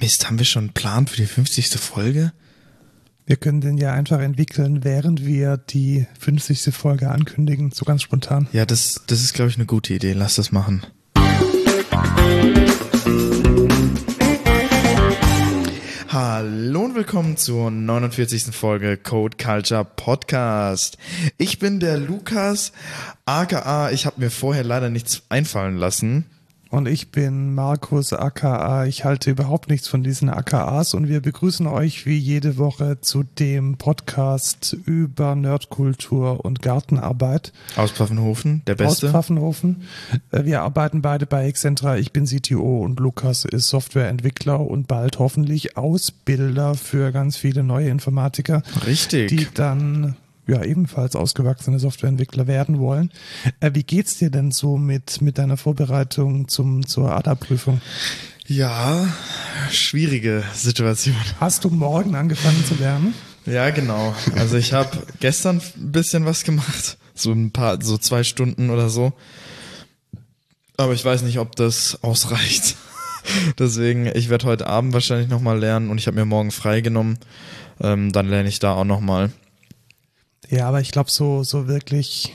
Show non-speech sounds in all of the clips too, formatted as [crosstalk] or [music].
Mist, haben wir schon einen Plan für die 50. Folge? Wir können den ja einfach entwickeln, während wir die 50. Folge ankündigen, so ganz spontan. Ja, das, das ist, glaube ich, eine gute Idee. Lass das machen. Hallo und willkommen zur 49. Folge Code Culture Podcast. Ich bin der Lukas, aka ich habe mir vorher leider nichts einfallen lassen. Und ich bin Markus aka. Ich halte überhaupt nichts von diesen AKAs und wir begrüßen euch wie jede Woche zu dem Podcast über Nerdkultur und Gartenarbeit. Aus Pfaffenhofen, der Beste. Aus Pfaffenhofen. Äh, wir arbeiten beide bei Excentra. Ich bin CTO und Lukas ist Softwareentwickler und bald hoffentlich Ausbilder für ganz viele neue Informatiker. Richtig. Die dann ja ebenfalls ausgewachsene Softwareentwickler werden wollen. Äh, wie geht's dir denn so mit, mit deiner Vorbereitung zum, zur ADA-Prüfung? Ja, schwierige Situation. Hast du morgen angefangen zu lernen? Ja, genau. Also ich habe gestern ein bisschen was gemacht, so ein paar, so zwei Stunden oder so. Aber ich weiß nicht, ob das ausreicht. [laughs] Deswegen, ich werde heute Abend wahrscheinlich nochmal lernen und ich habe mir morgen freigenommen. Ähm, dann lerne ich da auch nochmal. Ja, aber ich glaube, so, so wirklich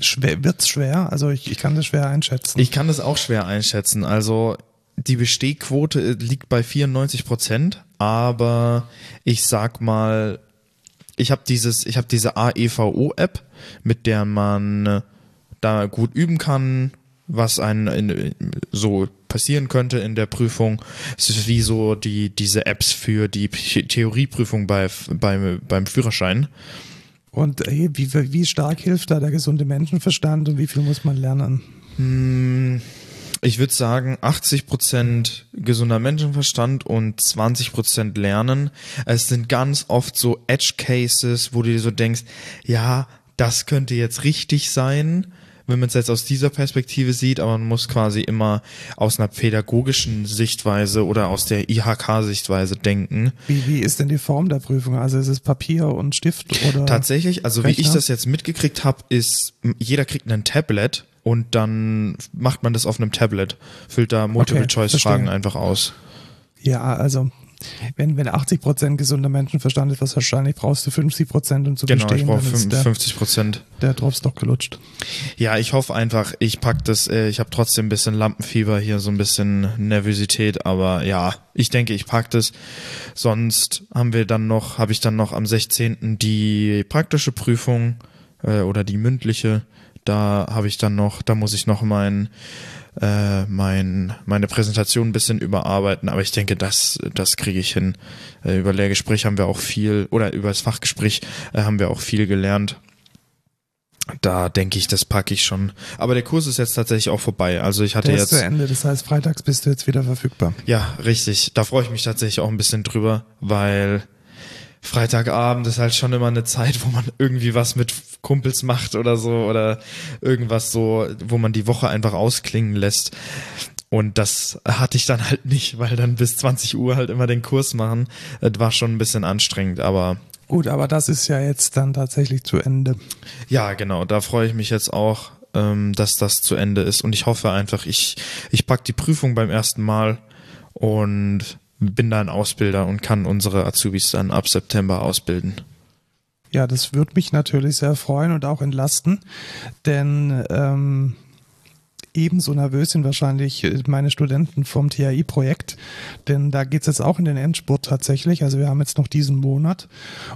schwer, wird's schwer. Also ich, ich kann das schwer einschätzen. Ich kann das auch schwer einschätzen. Also die Bestehquote liegt bei 94 Prozent, aber ich sag mal, ich habe dieses, ich habe diese AEVO-App, mit der man da gut üben kann, was einen so passieren könnte in der Prüfung. Es ist wie so die diese Apps für die Theorieprüfung bei, bei beim Führerschein. Und hey, wie, wie stark hilft da der gesunde Menschenverstand und wie viel muss man lernen? Hm, ich würde sagen, 80 Prozent gesunder Menschenverstand und 20 Prozent Lernen. Es sind ganz oft so Edge Cases, wo du dir so denkst, ja, das könnte jetzt richtig sein wenn man es jetzt aus dieser Perspektive sieht, aber man muss quasi immer aus einer pädagogischen Sichtweise oder aus der IHK-Sichtweise denken. Wie, wie ist denn die Form der Prüfung? Also ist es Papier und Stift oder? Tatsächlich, also Rechner? wie ich das jetzt mitgekriegt habe, ist, jeder kriegt ein Tablet und dann macht man das auf einem Tablet, füllt da Multiple-Choice-Fragen okay, einfach aus. Ja, also wenn, wenn 80 Prozent gesunder Menschenverstand ist, was wahrscheinlich brauchst du 50 Prozent, um zu genau, bestehen. Genau, ich brauche 50 Prozent. Der, der doch gelutscht. Ja, ich hoffe einfach, ich pack das, äh, ich habe trotzdem ein bisschen Lampenfieber hier, so ein bisschen Nervosität, aber ja, ich denke, ich pack das. Sonst haben wir dann noch, habe ich dann noch am 16. die praktische Prüfung äh, oder die mündliche. Da habe ich dann noch, da muss ich noch mein äh, mein, meine Präsentation ein bisschen überarbeiten, aber ich denke, das, das kriege ich hin. Äh, über Lehrgespräch haben wir auch viel, oder über das Fachgespräch äh, haben wir auch viel gelernt. Da denke ich, das packe ich schon. Aber der Kurs ist jetzt tatsächlich auch vorbei. Also ich hatte der ist jetzt. zu Ende, das heißt, freitags bist du jetzt wieder verfügbar. Ja, richtig. Da freue ich mich tatsächlich auch ein bisschen drüber, weil Freitagabend ist halt schon immer eine Zeit, wo man irgendwie was mit Kumpels macht oder so oder irgendwas so, wo man die Woche einfach ausklingen lässt. Und das hatte ich dann halt nicht, weil dann bis 20 Uhr halt immer den Kurs machen. Das war schon ein bisschen anstrengend, aber. Gut, aber das ist ja jetzt dann tatsächlich zu Ende. Ja, genau. Da freue ich mich jetzt auch, ähm, dass das zu Ende ist. Und ich hoffe einfach, ich, ich pack die Prüfung beim ersten Mal und bin da ein Ausbilder und kann unsere Azubis dann ab September ausbilden. Ja, das würde mich natürlich sehr freuen und auch entlasten, denn ähm, ebenso nervös sind wahrscheinlich meine Studenten vom TAI-Projekt, denn da geht es jetzt auch in den Endspurt tatsächlich. Also wir haben jetzt noch diesen Monat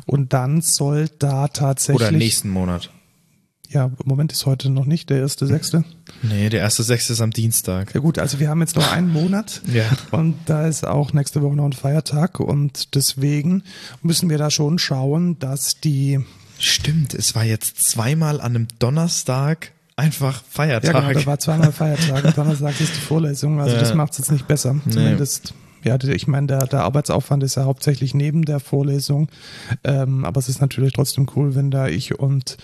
und dann soll da tatsächlich. Oder nächsten Monat. Ja, im Moment ist heute noch nicht der erste Sechste. Nee, der erste Sechste ist am Dienstag. Ja gut, also wir haben jetzt noch einen Monat. [laughs] ja. Und da ist auch nächste Woche noch ein Feiertag. Und deswegen müssen wir da schon schauen, dass die... Stimmt, es war jetzt zweimal an einem Donnerstag einfach Feiertag. Ja, genau, da war zweimal Feiertag. [laughs] Donnerstag ist die Vorlesung, also ja. das macht es jetzt nicht besser. Zumindest nee ja, ich meine, der, der Arbeitsaufwand ist ja hauptsächlich neben der Vorlesung, ähm, aber es ist natürlich trotzdem cool, wenn da ich und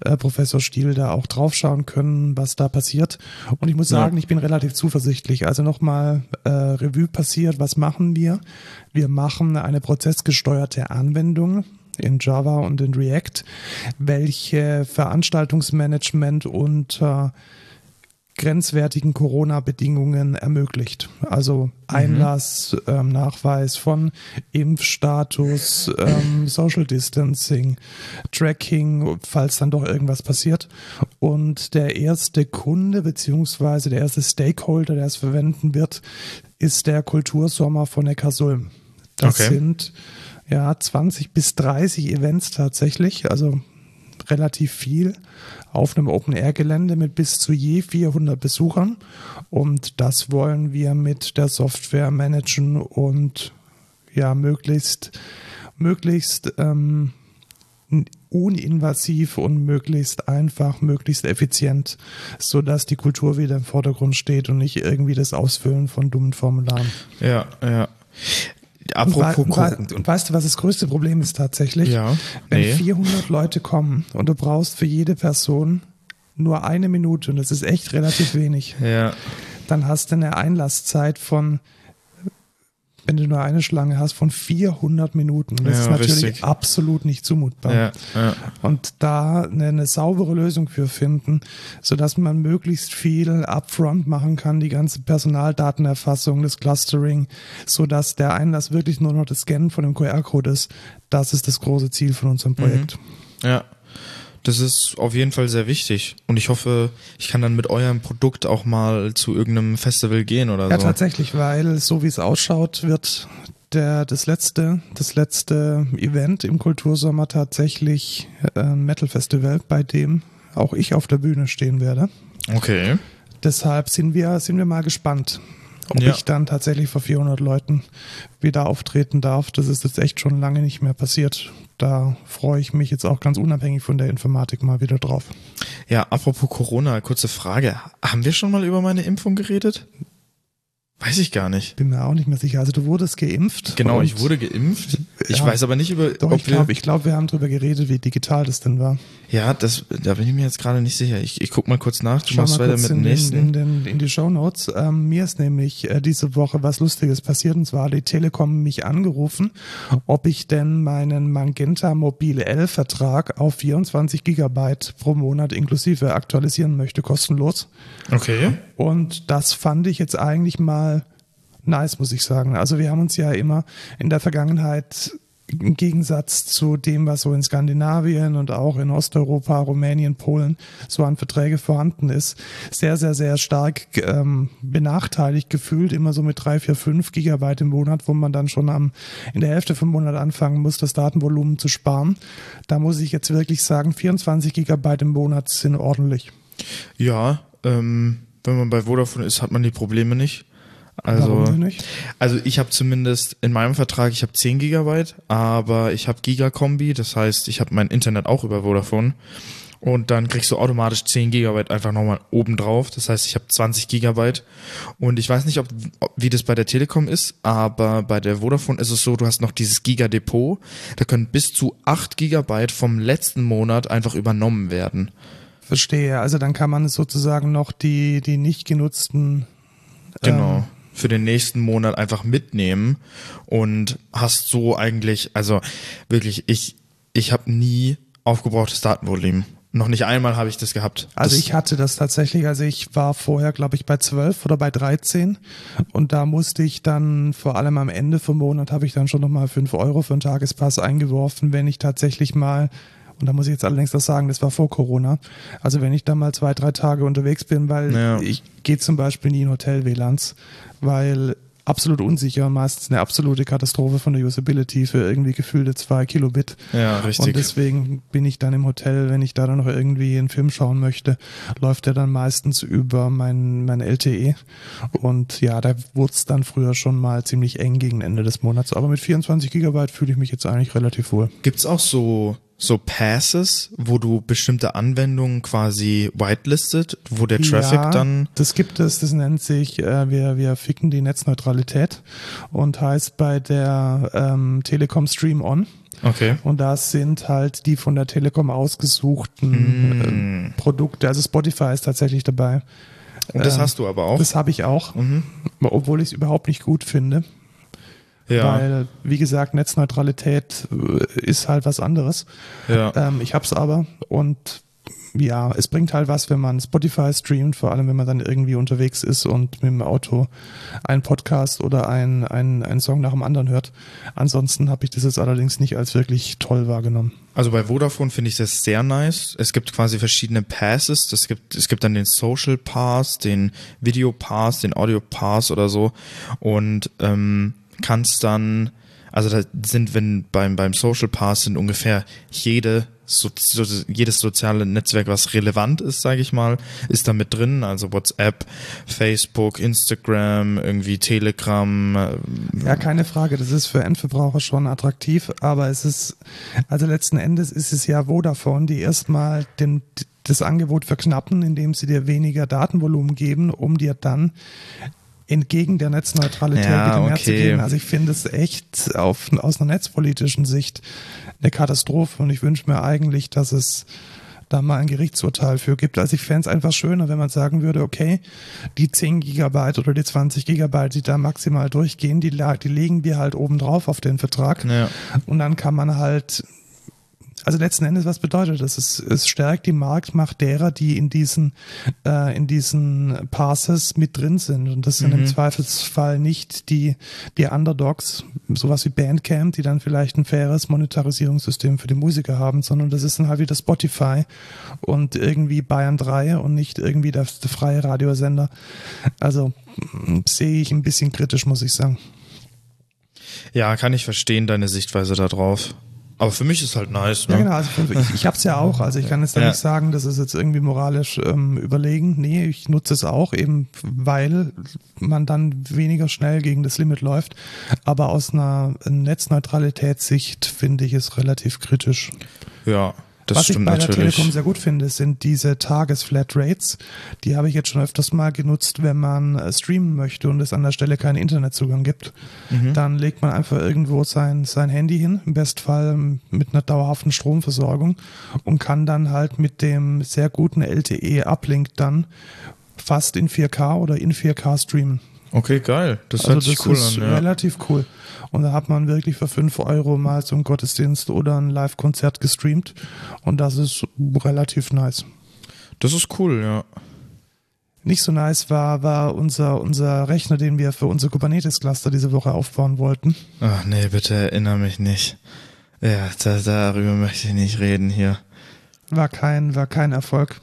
äh, Professor Stiel da auch draufschauen können, was da passiert. Und ich muss sagen, ja. ich bin relativ zuversichtlich. Also nochmal äh, Revue passiert, was machen wir? Wir machen eine prozessgesteuerte Anwendung in Java und in React, welche Veranstaltungsmanagement und äh, grenzwertigen Corona-Bedingungen ermöglicht. Also Einlass, mhm. ähm, Nachweis von Impfstatus, ähm, Social Distancing, Tracking, falls dann doch irgendwas passiert. Und der erste Kunde beziehungsweise der erste Stakeholder, der es verwenden wird, ist der Kultursommer von Neckarsulm. Das okay. sind ja 20 bis 30 Events tatsächlich, also relativ viel auf einem Open-Air-Gelände mit bis zu je 400 Besuchern. Und das wollen wir mit der Software managen und ja, möglichst, möglichst ähm, uninvasiv und möglichst einfach, möglichst effizient, sodass die Kultur wieder im Vordergrund steht und nicht irgendwie das Ausfüllen von dummen Formularen. Ja, ja. Apropos und, und, und weißt du, was das größte Problem ist tatsächlich? Ja. Wenn nee. 400 Leute kommen und du brauchst für jede Person nur eine Minute und das ist echt relativ wenig. Ja. Dann hast du eine Einlasszeit von wenn du nur eine Schlange hast, von 400 Minuten. das ja, ist natürlich richtig. absolut nicht zumutbar. Ja, ja. Und da eine, eine, saubere Lösung für finden, sodass man möglichst viel upfront machen kann, die ganze Personaldatenerfassung, das Clustering, sodass der Einlass wirklich nur noch das Scannen von dem QR-Code ist. Das ist das große Ziel von unserem Projekt. Mhm. Ja, das ist auf jeden Fall sehr wichtig. Und ich hoffe, ich kann dann mit eurem Produkt auch mal zu irgendeinem Festival gehen oder ja, so. Ja, tatsächlich, weil so wie es ausschaut, wird der, das letzte, das letzte Event im Kultursommer tatsächlich äh, ein Metal Festival, bei dem auch ich auf der Bühne stehen werde. Okay. Deshalb sind wir, sind wir mal gespannt, ob ja. ich dann tatsächlich vor 400 Leuten wieder auftreten darf. Das ist jetzt echt schon lange nicht mehr passiert. Da freue ich mich jetzt auch ganz unabhängig von der Informatik mal wieder drauf. Ja, apropos Corona, kurze Frage. Haben wir schon mal über meine Impfung geredet? Weiß ich gar nicht. Bin mir auch nicht mehr sicher. Also du wurdest geimpft. Genau, ich wurde geimpft. Ich ja, weiß aber nicht über. Doch, ich glaube, glaub, wir haben darüber geredet, wie digital das denn war. Ja, das, da bin ich mir jetzt gerade nicht sicher. Ich, ich guck mal kurz nach. Du Schau machst weiter mit dem nächsten. In, in, in die Show Notes. Ähm, mir ist nämlich äh, diese Woche was Lustiges passiert und zwar hat die Telekom mich angerufen, ob ich denn meinen Magenta Mobile L Vertrag auf 24 Gigabyte pro Monat inklusive aktualisieren möchte, kostenlos. Okay. Und das fand ich jetzt eigentlich mal nice, muss ich sagen. Also wir haben uns ja immer in der Vergangenheit im Gegensatz zu dem, was so in Skandinavien und auch in Osteuropa, Rumänien, Polen so an Verträge vorhanden ist, sehr, sehr, sehr stark ähm, benachteiligt gefühlt, immer so mit drei, vier, fünf Gigabyte im Monat, wo man dann schon am, in der Hälfte vom Monat anfangen muss, das Datenvolumen zu sparen. Da muss ich jetzt wirklich sagen, 24 Gigabyte im Monat sind ordentlich. Ja, ähm, wenn man bei Vodafone ist, hat man die Probleme nicht. Also, also ich habe zumindest in meinem Vertrag, ich habe 10 Gigabyte, aber ich habe Gigakombi, das heißt, ich habe mein Internet auch über Vodafone und dann kriegst du automatisch 10 Gigabyte einfach nochmal oben drauf. Das heißt, ich habe 20 Gigabyte und ich weiß nicht, ob, wie das bei der Telekom ist, aber bei der Vodafone ist es so, du hast noch dieses Giga-Depot, da können bis zu 8 Gigabyte vom letzten Monat einfach übernommen werden. Verstehe. Also dann kann man sozusagen noch die, die nicht genutzten genau. Ähm, für den nächsten Monat einfach mitnehmen und hast so eigentlich, also wirklich, ich, ich habe nie aufgebrauchtes Datenvolumen. Noch nicht einmal habe ich das gehabt. Also das ich hatte das tatsächlich, also ich war vorher, glaube ich, bei 12 oder bei 13 und da musste ich dann vor allem am Ende vom Monat habe ich dann schon nochmal 5 Euro für einen Tagespass eingeworfen, wenn ich tatsächlich mal und da muss ich jetzt allerdings das sagen, das war vor Corona. Also wenn ich da mal zwei, drei Tage unterwegs bin, weil ja. ich gehe zum Beispiel nie in Hotel-WLANs, weil absolut unsicher meistens eine absolute Katastrophe von der Usability für irgendwie gefühlte zwei Kilobit. Ja, richtig. Und deswegen bin ich dann im Hotel, wenn ich da dann noch irgendwie einen Film schauen möchte, läuft der dann meistens über mein, mein LTE. Und ja, da wurde es dann früher schon mal ziemlich eng gegen Ende des Monats. Aber mit 24 Gigabyte fühle ich mich jetzt eigentlich relativ wohl. Gibt's auch so so Passes, wo du bestimmte Anwendungen quasi whitelistet, wo der Traffic ja, dann. Das gibt es, das nennt sich, äh, wir, wir ficken die Netzneutralität und heißt bei der ähm, Telekom Stream On. Okay. Und das sind halt die von der Telekom ausgesuchten mm. äh, Produkte. Also Spotify ist tatsächlich dabei. Und das ähm, hast du aber auch? Das habe ich auch, mhm. obwohl ich es überhaupt nicht gut finde. Ja. Weil, wie gesagt, Netzneutralität äh, ist halt was anderes. Ja. Ähm, ich hab's aber und ja, es bringt halt was, wenn man Spotify streamt, vor allem wenn man dann irgendwie unterwegs ist und mit dem Auto einen Podcast oder einen ein Song nach dem anderen hört. Ansonsten habe ich das jetzt allerdings nicht als wirklich toll wahrgenommen. Also bei Vodafone finde ich das sehr nice. Es gibt quasi verschiedene Passes. Es gibt, es gibt dann den Social Pass, den Video Pass, den Audio Pass oder so. Und ähm, kannst dann, also da sind, wenn beim, beim Social Pass sind ungefähr jede so, jedes soziale Netzwerk, was relevant ist, sage ich mal, ist da mit drin. Also WhatsApp, Facebook, Instagram, irgendwie Telegram. Äh, ja, keine Frage. Das ist für Endverbraucher schon attraktiv, aber es ist, also letzten Endes ist es ja Vodafone, die erstmal den, das Angebot verknappen, indem sie dir weniger Datenvolumen geben, um dir dann entgegen der Netzneutralität ja, wieder mehr okay. zu geben. Also ich finde es echt auf, aus einer netzpolitischen Sicht eine Katastrophe und ich wünsche mir eigentlich, dass es da mal ein Gerichtsurteil für gibt. Also ich fände es einfach schöner, wenn man sagen würde, okay, die 10 Gigabyte oder die 20 Gigabyte, die da maximal durchgehen, die, die legen wir halt oben drauf auf den Vertrag. Ja. Und dann kann man halt also letzten Endes, was bedeutet das? Es, es stärkt die Marktmacht derer, die in diesen, äh, in diesen Passes mit drin sind. Und das sind mhm. im Zweifelsfall nicht die, die Underdogs, sowas wie Bandcamp, die dann vielleicht ein faires Monetarisierungssystem für die Musiker haben, sondern das ist dann halt wieder Spotify und irgendwie Bayern 3 und nicht irgendwie der, der freie Radiosender. Also sehe ich ein bisschen kritisch, muss ich sagen. Ja, kann ich verstehen, deine Sichtweise darauf. Aber für mich ist halt nice. Ne? Ja, genau. Also ich ich habe es ja auch. Also ich kann jetzt da ja. nicht sagen, das ist jetzt irgendwie moralisch ähm, überlegen. Nee, ich nutze es auch, eben weil man dann weniger schnell gegen das Limit läuft. Aber aus einer Netzneutralitätssicht finde ich es relativ kritisch. Ja. Das Was ich bei natürlich. der Telekom sehr gut finde, sind diese Tagesflatrates. Die habe ich jetzt schon öfters mal genutzt, wenn man äh, streamen möchte und es an der Stelle keinen Internetzugang gibt. Mhm. Dann legt man einfach irgendwo sein, sein Handy hin, im Bestfall mit einer dauerhaften Stromversorgung und kann dann halt mit dem sehr guten LTE-Uplink dann fast in 4K oder in 4K streamen. Okay, geil. Das also hört sich das cool ist an. Ja. Relativ cool. Und da hat man wirklich für 5 Euro mal einen Gottesdienst oder ein Live-Konzert gestreamt. Und das ist relativ nice. Das ist cool, ja. Nicht so nice war, war unser, unser Rechner, den wir für unser Kubernetes-Cluster diese Woche aufbauen wollten. Ach nee, bitte erinnere mich nicht. Ja, da, darüber möchte ich nicht reden hier. War kein, war kein Erfolg.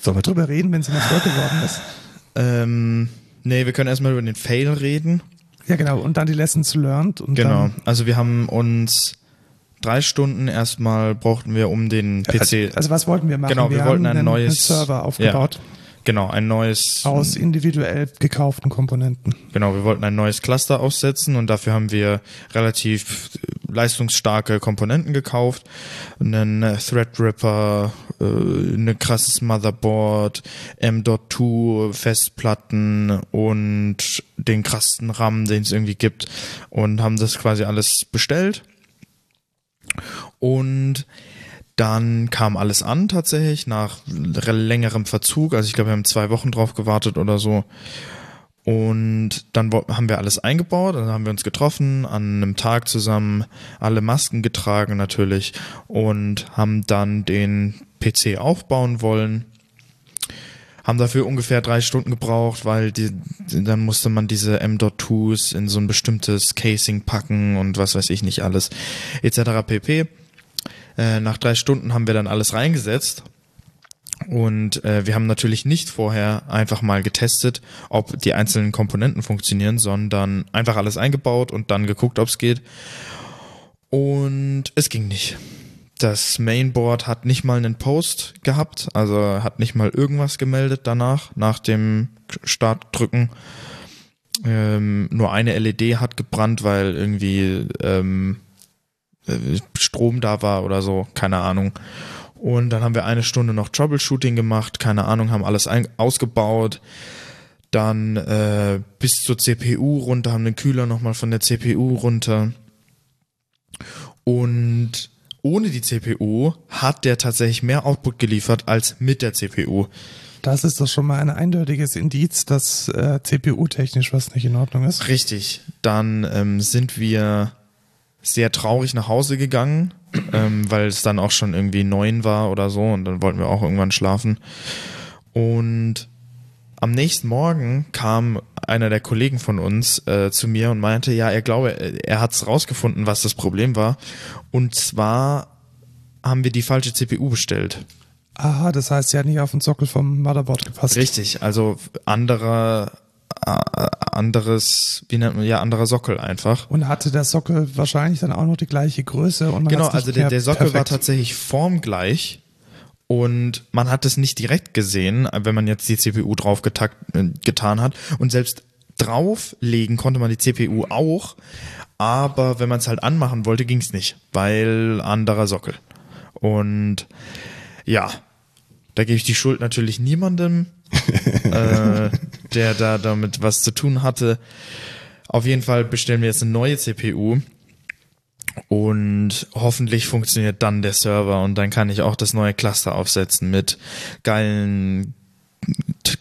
Sollen wir drüber reden, wenn es ein Erfolg geworden ist? Ähm, Nee, wir können erstmal über den Fail reden. Ja, genau. Und dann die Lessons learned. Und genau. Also wir haben uns drei Stunden erstmal brauchten wir um den PC. Also, also was wollten wir machen? Genau, wir, wir wollten ein neues Server aufgebaut. Ja, genau, ein neues aus individuell gekauften Komponenten. Genau, wir wollten ein neues Cluster aussetzen und dafür haben wir relativ leistungsstarke Komponenten gekauft, einen Threadripper, äh, ein krasses Motherboard, M.2 Festplatten und den krassesten RAM, den es irgendwie gibt und haben das quasi alles bestellt. Und dann kam alles an tatsächlich nach längerem Verzug. Also ich glaube, wir haben zwei Wochen drauf gewartet oder so. Und dann haben wir alles eingebaut, dann haben wir uns getroffen, an einem Tag zusammen, alle Masken getragen natürlich und haben dann den PC aufbauen wollen. Haben dafür ungefähr drei Stunden gebraucht, weil die, dann musste man diese M.2s in so ein bestimmtes Casing packen und was weiß ich nicht alles, etc. pp. Äh, nach drei Stunden haben wir dann alles reingesetzt und äh, wir haben natürlich nicht vorher einfach mal getestet, ob die einzelnen Komponenten funktionieren, sondern einfach alles eingebaut und dann geguckt, ob es geht. Und es ging nicht. Das Mainboard hat nicht mal einen Post gehabt, also hat nicht mal irgendwas gemeldet danach, nach dem Startdrücken. Ähm, nur eine LED hat gebrannt, weil irgendwie ähm, äh, Strom da war oder so, keine Ahnung. Und dann haben wir eine Stunde noch Troubleshooting gemacht, keine Ahnung, haben alles ausgebaut. Dann äh, bis zur CPU runter, haben den Kühler nochmal von der CPU runter. Und ohne die CPU hat der tatsächlich mehr Output geliefert als mit der CPU. Das ist doch schon mal ein eindeutiges Indiz, dass äh, CPU-technisch was nicht in Ordnung ist. Richtig. Dann ähm, sind wir sehr traurig nach Hause gegangen, ähm, weil es dann auch schon irgendwie neun war oder so und dann wollten wir auch irgendwann schlafen. Und am nächsten Morgen kam einer der Kollegen von uns äh, zu mir und meinte, ja, er glaube, er hat es rausgefunden, was das Problem war. Und zwar haben wir die falsche CPU bestellt. Aha, das heißt, sie hat nicht auf den Sockel vom Motherboard gepasst. Richtig, also anderer anderes, wie nennt man, ja, anderer Sockel einfach. Und hatte der Sockel wahrscheinlich dann auch noch die gleiche Größe und man Genau, also der, der Sockel perfekt. war tatsächlich formgleich und man hat es nicht direkt gesehen, wenn man jetzt die CPU drauf getakt, äh, getan hat und selbst drauflegen konnte man die CPU auch, aber wenn man es halt anmachen wollte, ging es nicht, weil anderer Sockel. Und ja, da gebe ich die Schuld natürlich niemandem, [laughs] äh, der da damit was zu tun hatte. Auf jeden Fall bestellen wir jetzt eine neue CPU und hoffentlich funktioniert dann der Server und dann kann ich auch das neue Cluster aufsetzen mit geilen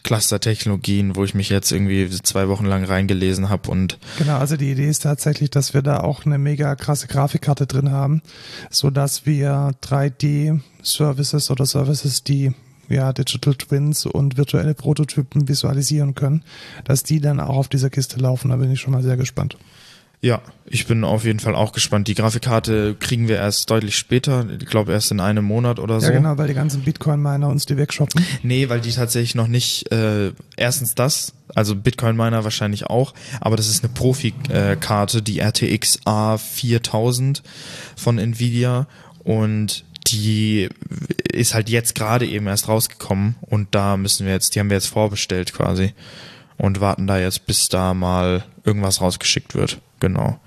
Cluster-Technologien, wo ich mich jetzt irgendwie zwei Wochen lang reingelesen habe und genau, also die Idee ist tatsächlich, dass wir da auch eine mega krasse Grafikkarte drin haben, so dass wir 3D-Services oder Services, die ja, Digital Twins und virtuelle Prototypen visualisieren können, dass die dann auch auf dieser Kiste laufen. Da bin ich schon mal sehr gespannt. Ja, ich bin auf jeden Fall auch gespannt. Die Grafikkarte kriegen wir erst deutlich später. Ich glaube erst in einem Monat oder so. Ja, genau, weil die ganzen Bitcoin-Miner uns die wegshoppen. Nee, weil die tatsächlich noch nicht, äh, erstens das, also Bitcoin-Miner wahrscheinlich auch, aber das ist eine Profikarte, die RTX A4000 von Nvidia und die ist halt jetzt gerade eben erst rausgekommen und da müssen wir jetzt, die haben wir jetzt vorbestellt quasi und warten da jetzt, bis da mal irgendwas rausgeschickt wird. Genau.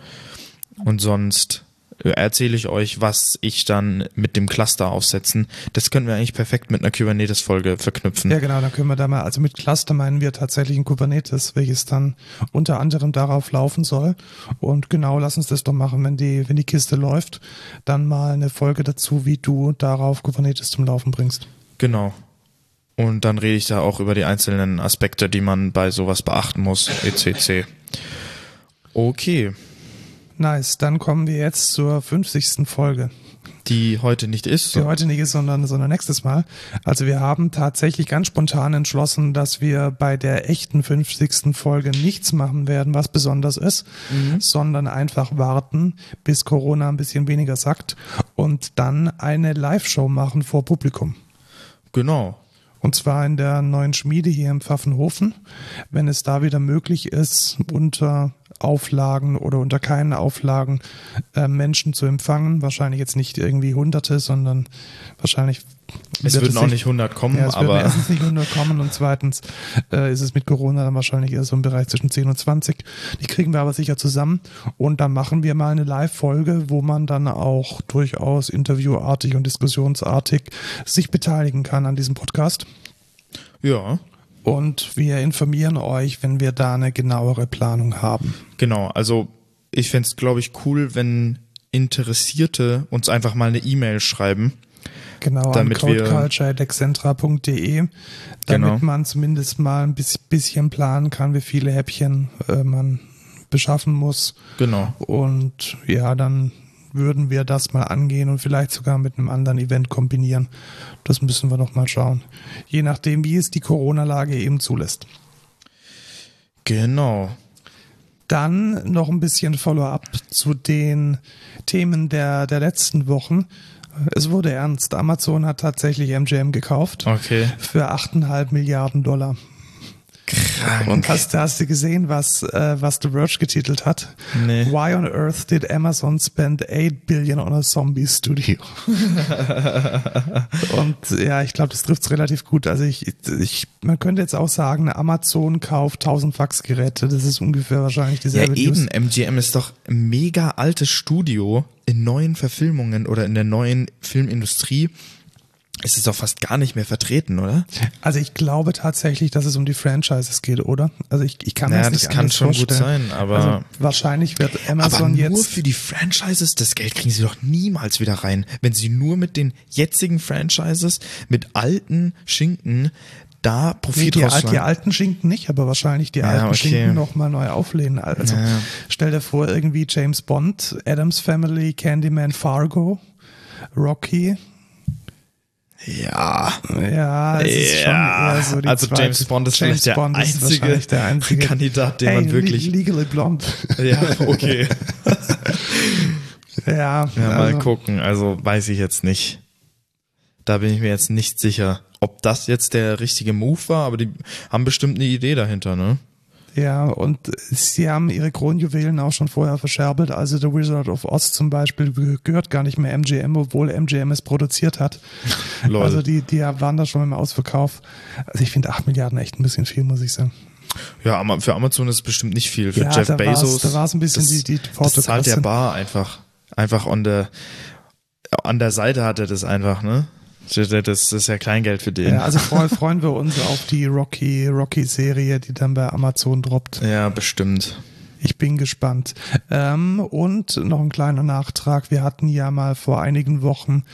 Und sonst erzähle ich euch, was ich dann mit dem Cluster aufsetzen. Das können wir eigentlich perfekt mit einer Kubernetes-Folge verknüpfen. Ja, genau, dann können wir da mal, also mit Cluster meinen wir tatsächlich ein Kubernetes, welches dann unter anderem darauf laufen soll. Und genau, lass uns das doch machen, wenn die, wenn die Kiste läuft, dann mal eine Folge dazu, wie du darauf Kubernetes zum Laufen bringst. Genau. Und dann rede ich da auch über die einzelnen Aspekte, die man bei sowas beachten muss, etc. Okay. Nice, dann kommen wir jetzt zur 50. Folge. Die heute nicht ist. Die heute nicht ist, sondern, sondern nächstes Mal. Also wir haben tatsächlich ganz spontan entschlossen, dass wir bei der echten 50. Folge nichts machen werden, was besonders ist, mhm. sondern einfach warten, bis Corona ein bisschen weniger sackt und dann eine Live-Show machen vor Publikum. Genau. Und zwar in der neuen Schmiede hier im Pfaffenhofen, wenn es da wieder möglich ist, unter Auflagen oder unter keinen Auflagen äh, Menschen zu empfangen. Wahrscheinlich jetzt nicht irgendwie Hunderte, sondern wahrscheinlich. Es würden es auch nicht 100 kommen, ja, es aber. erstens nicht 100 kommen und zweitens äh, ist es mit Corona dann wahrscheinlich eher so im Bereich zwischen 10 und 20. Die kriegen wir aber sicher zusammen und dann machen wir mal eine Live-Folge, wo man dann auch durchaus interviewartig und diskussionsartig sich beteiligen kann an diesem Podcast. Ja und wir informieren euch, wenn wir da eine genauere Planung haben. Genau, also ich fände es, glaube ich, cool, wenn Interessierte uns einfach mal eine E-Mail schreiben. Genau, damit an codeculture.excentra.de, damit genau. man zumindest mal ein bisschen planen kann, wie viele Häppchen äh, man beschaffen muss. Genau. Und ja, dann würden wir das mal angehen und vielleicht sogar mit einem anderen Event kombinieren. Das müssen wir noch mal schauen. Je nachdem, wie es die Corona-Lage eben zulässt. Genau. Dann noch ein bisschen Follow-up zu den Themen der, der letzten Wochen. Es wurde ernst. Amazon hat tatsächlich MGM gekauft. Okay. Für 8,5 Milliarden Dollar. Krank. Und hast, hast du gesehen, was, äh, was The Verge getitelt hat? Nee. Why on earth did Amazon spend 8 billion on a zombie studio? [laughs] Und ja, ich glaube, das trifft es relativ gut. Also ich, ich, man könnte jetzt auch sagen, Amazon kauft 1000 Faxgeräte. Das ist ungefähr wahrscheinlich dieselbe Ja, eben. News. MGM ist doch ein mega altes Studio in neuen Verfilmungen oder in der neuen Filmindustrie ist es doch fast gar nicht mehr vertreten, oder? Also ich glaube tatsächlich, dass es um die Franchises geht, oder? Also ich, ich kann naja, das nicht das kann schon vorstellen. gut sein, aber also wahrscheinlich wird Amazon aber jetzt nur für die Franchises, das Geld kriegen sie doch niemals wieder rein, wenn sie nur mit den jetzigen Franchises mit alten Schinken da Profit nee, die, rausschlagen. die alten Schinken nicht, aber wahrscheinlich die Ja, alten okay. Schinken nochmal neu auflehnen. Also ja. stell dir vor, irgendwie James Bond, Adams Family, Candyman, Fargo, Rocky. Ja. Ja, es ist schon Ja, eher so die also zweite. James Bond ist James vielleicht der Bond ist einzige der einzige Kandidat, den hey, man wirklich- Le Legally Blonde. Ja, okay. [laughs] Ja, Ja, mal also, gucken. Also weiß ich jetzt nicht. Da bin ich mir jetzt nicht sicher, ob das jetzt der richtige Move war, aber die haben bestimmt eine Idee dahinter, ne? Ja, und sie haben ihre Kronjuwelen auch schon vorher verscherbelt. Also The Wizard of Oz zum Beispiel ge- gehört gar nicht mehr MGM, obwohl MGM es produziert hat. [laughs] Lol. Also die, die waren da schon im Ausverkauf. Also ich finde 8 Milliarden echt ein bisschen viel, muss ich sagen. Ja, für Amazon ist es bestimmt nicht viel. Für Ja, Jeff da war's- Bezos. da war's ein bisschen das, die- die Das zahlt der. Bar einfach. Einfach on der, an der Seite hat er das einfach, ne? Das ist ja Kleingeld für den. Ja, also freu, freuen wir uns auf die Rocky, Rocky-Serie, die dann bei Amazon droppt. ja bestimmt. Ich bin gespannt. Ähm, und noch ein kleiner Nachtrag. Wir hatten ja mal vor einigen Wochen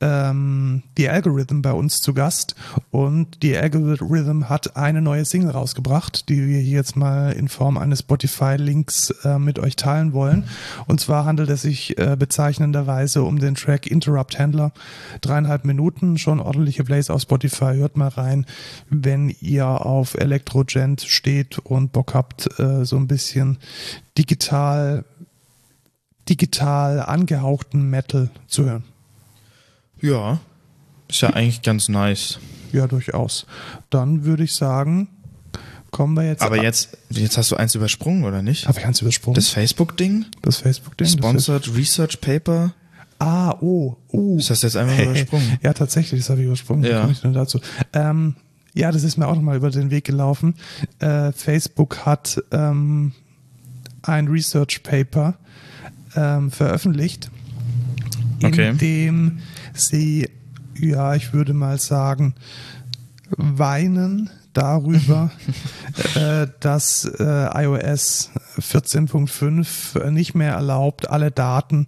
ähm, die Algorithm bei uns zu Gast und die Algorithm hat eine neue Single rausgebracht, die wir hier jetzt mal in Form eines Spotify-Links äh, mit euch teilen wollen. Und zwar handelt es sich äh, bezeichnenderweise um den Track Interrupt Handler. Dreieinhalb Minuten, schon ordentliche Plays auf Spotify. Hört mal rein, wenn ihr auf Electrogent steht und Bock habt, äh, so ein bisschen digital, digital angehauchten Metal zu hören. Ja. Ist ja eigentlich ganz nice. Ja, durchaus. Dann würde ich sagen, kommen wir jetzt. Aber jetzt, jetzt hast du eins übersprungen, oder nicht? Habe ich eins übersprungen? Das Facebook-Ding? das Facebook-Ding? Das Sponsored Research Paper? Ah, oh, oh. Ist das jetzt einfach [laughs] übersprungen? Ja, tatsächlich, das habe ich übersprungen. Wie Ja. komme ich dazu? Ähm, ja, das ist mir auch nochmal über den Weg gelaufen. Äh, Facebook hat ähm, ein Research Paper ähm, veröffentlicht, in Okay. dem sie, ja, ich würde mal sagen, weinen darüber, [laughs] äh, dass äh, iOS 14.5 nicht mehr erlaubt, alle Daten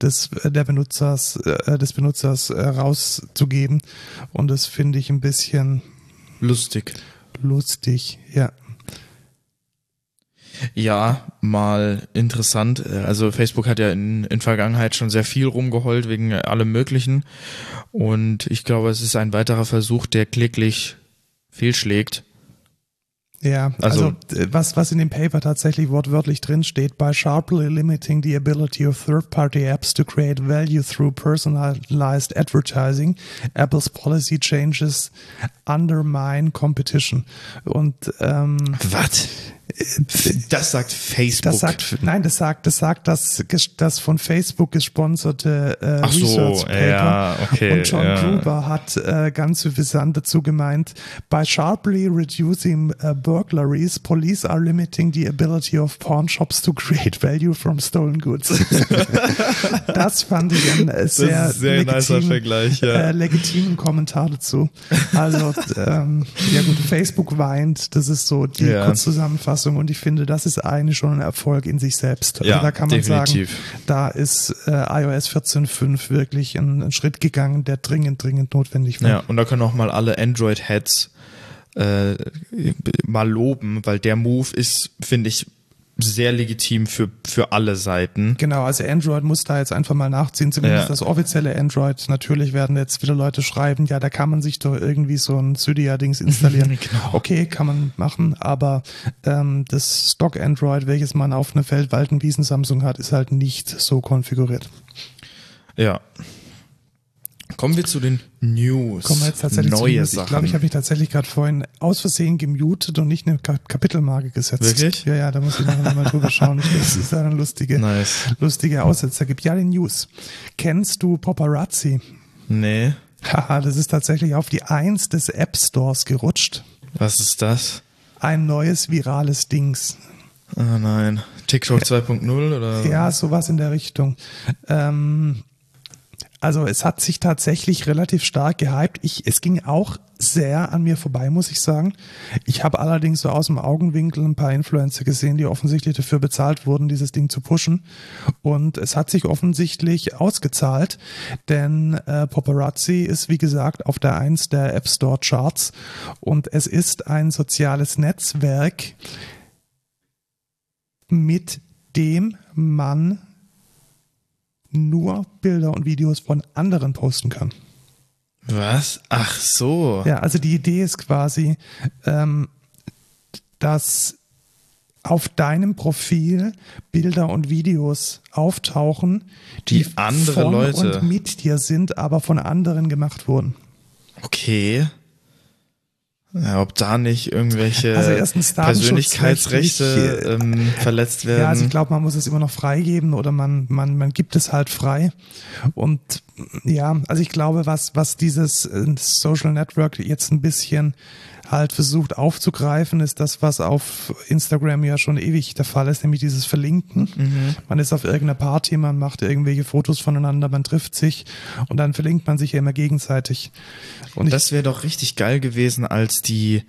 des, der Benutzers, äh, des Benutzers äh, rauszugeben. Und das finde ich ein bisschen Lustig. lustig, ja. Ja, mal interessant. Also Facebook hat ja in, in Vergangenheit schon sehr viel rumgeheult wegen allem Möglichen. Und ich glaube, es ist ein weiterer Versuch, der kläglich fehlschlägt. Ja, also, Also- äh, was, was in dem Paper tatsächlich wortwörtlich drin steht, by sharply limiting the ability of third-party apps to create value through personalized advertising, Apple's policy changes undermine competition. Und ähm, Was? Das sagt Facebook. das sagt, nein, das sagt, das sagt das, das von Facebook gesponserte äh, Ach so, Research Paper. ja, okay, Und John ja. Gruber hat äh, ganz suffisant dazu gemeint, by sharply reducing uh, burglaries, police are limiting the ability of pawn shops to create value from stolen goods. [laughs] das fand ich ein äh, sehr, sehr nicer legitim, Vergleich, ja. äh, legitimen Kommentar dazu. Also, ähm, ja gut, Facebook weint, das ist so die Ja. Kurzzusammenfassung und ich finde, das ist eigentlich schon ein Erfolg in sich selbst. Also Ja, da kann man definitiv. sagen, da ist äh, iOS 14.5 wirklich einen Schritt gegangen, der dringend, dringend notwendig war. Ja, und da können auch mal alle Android-Heads äh, mal loben, weil der Move ist, finde ich, sehr legitim für, für alle Seiten. Genau, also Android muss da jetzt einfach mal nachziehen, zumindest Ja. das offizielle Android. Natürlich werden jetzt wieder Leute schreiben, ja, da kann man sich doch irgendwie so ein Cydia-Dings installieren. [laughs] Genau. Okay, kann man machen, aber ähm, das Stock-Android, welches man auf einer feldwalten Wiesen Samsung hat, ist halt nicht so konfiguriert. Ja. Kommen wir zu den News. Kommen wir jetzt tatsächlich zu Neue News. Sachen. Ich glaube, ich habe mich tatsächlich gerade vorhin aus Versehen gemutet und nicht eine Ka Kapitelmarke gesetzt. Wirklich? Ja, ja, da muss ich nachher mal drüber schauen. [laughs] Das ist eine lustige, Nice. lustige Aussetzer gibt. Ja, die News. Kennst du Paparazzi? Nee. Haha, das ist tatsächlich auf die Eins des App Stores gerutscht. Was ist das? Ein neues virales Dings. Ah nein. TikTok 2.0 oder? Ja, sowas in der Richtung. Ähm, also es hat sich tatsächlich relativ stark gehypt. Ich, es ging auch sehr an mir vorbei, muss ich sagen. Ich habe allerdings so aus dem Augenwinkel ein paar Influencer gesehen, die offensichtlich dafür bezahlt wurden, dieses Ding zu pushen. Und es hat sich offensichtlich ausgezahlt, denn äh, Paparazzi ist, wie gesagt, auf der Eins der App Store Charts und es ist ein soziales Netzwerk, mit dem man nur Bilder und Videos von anderen posten kann. Was? Ach so. Ja, also die Idee ist quasi, ähm, dass auf deinem Profil Bilder und Videos auftauchen, die, die andere von Leute und mit dir sind, aber von anderen gemacht wurden. Okay. Ja, ob da nicht irgendwelche also Persönlichkeitsrechte ähm, verletzt werden. Ja, also ich glaube, man muss es immer noch freigeben oder man, man, man gibt es halt frei. Und ja, also ich glaube, was, was dieses äh, Social Network jetzt ein bisschen halt versucht aufzugreifen, ist das, was auf Instagram ja schon ewig der Fall ist, nämlich dieses Verlinken. Mhm. Man ist auf irgendeiner Party, man macht irgendwelche Fotos voneinander, man trifft sich und dann verlinkt man sich ja immer gegenseitig. Und das wäre doch richtig geil gewesen, als die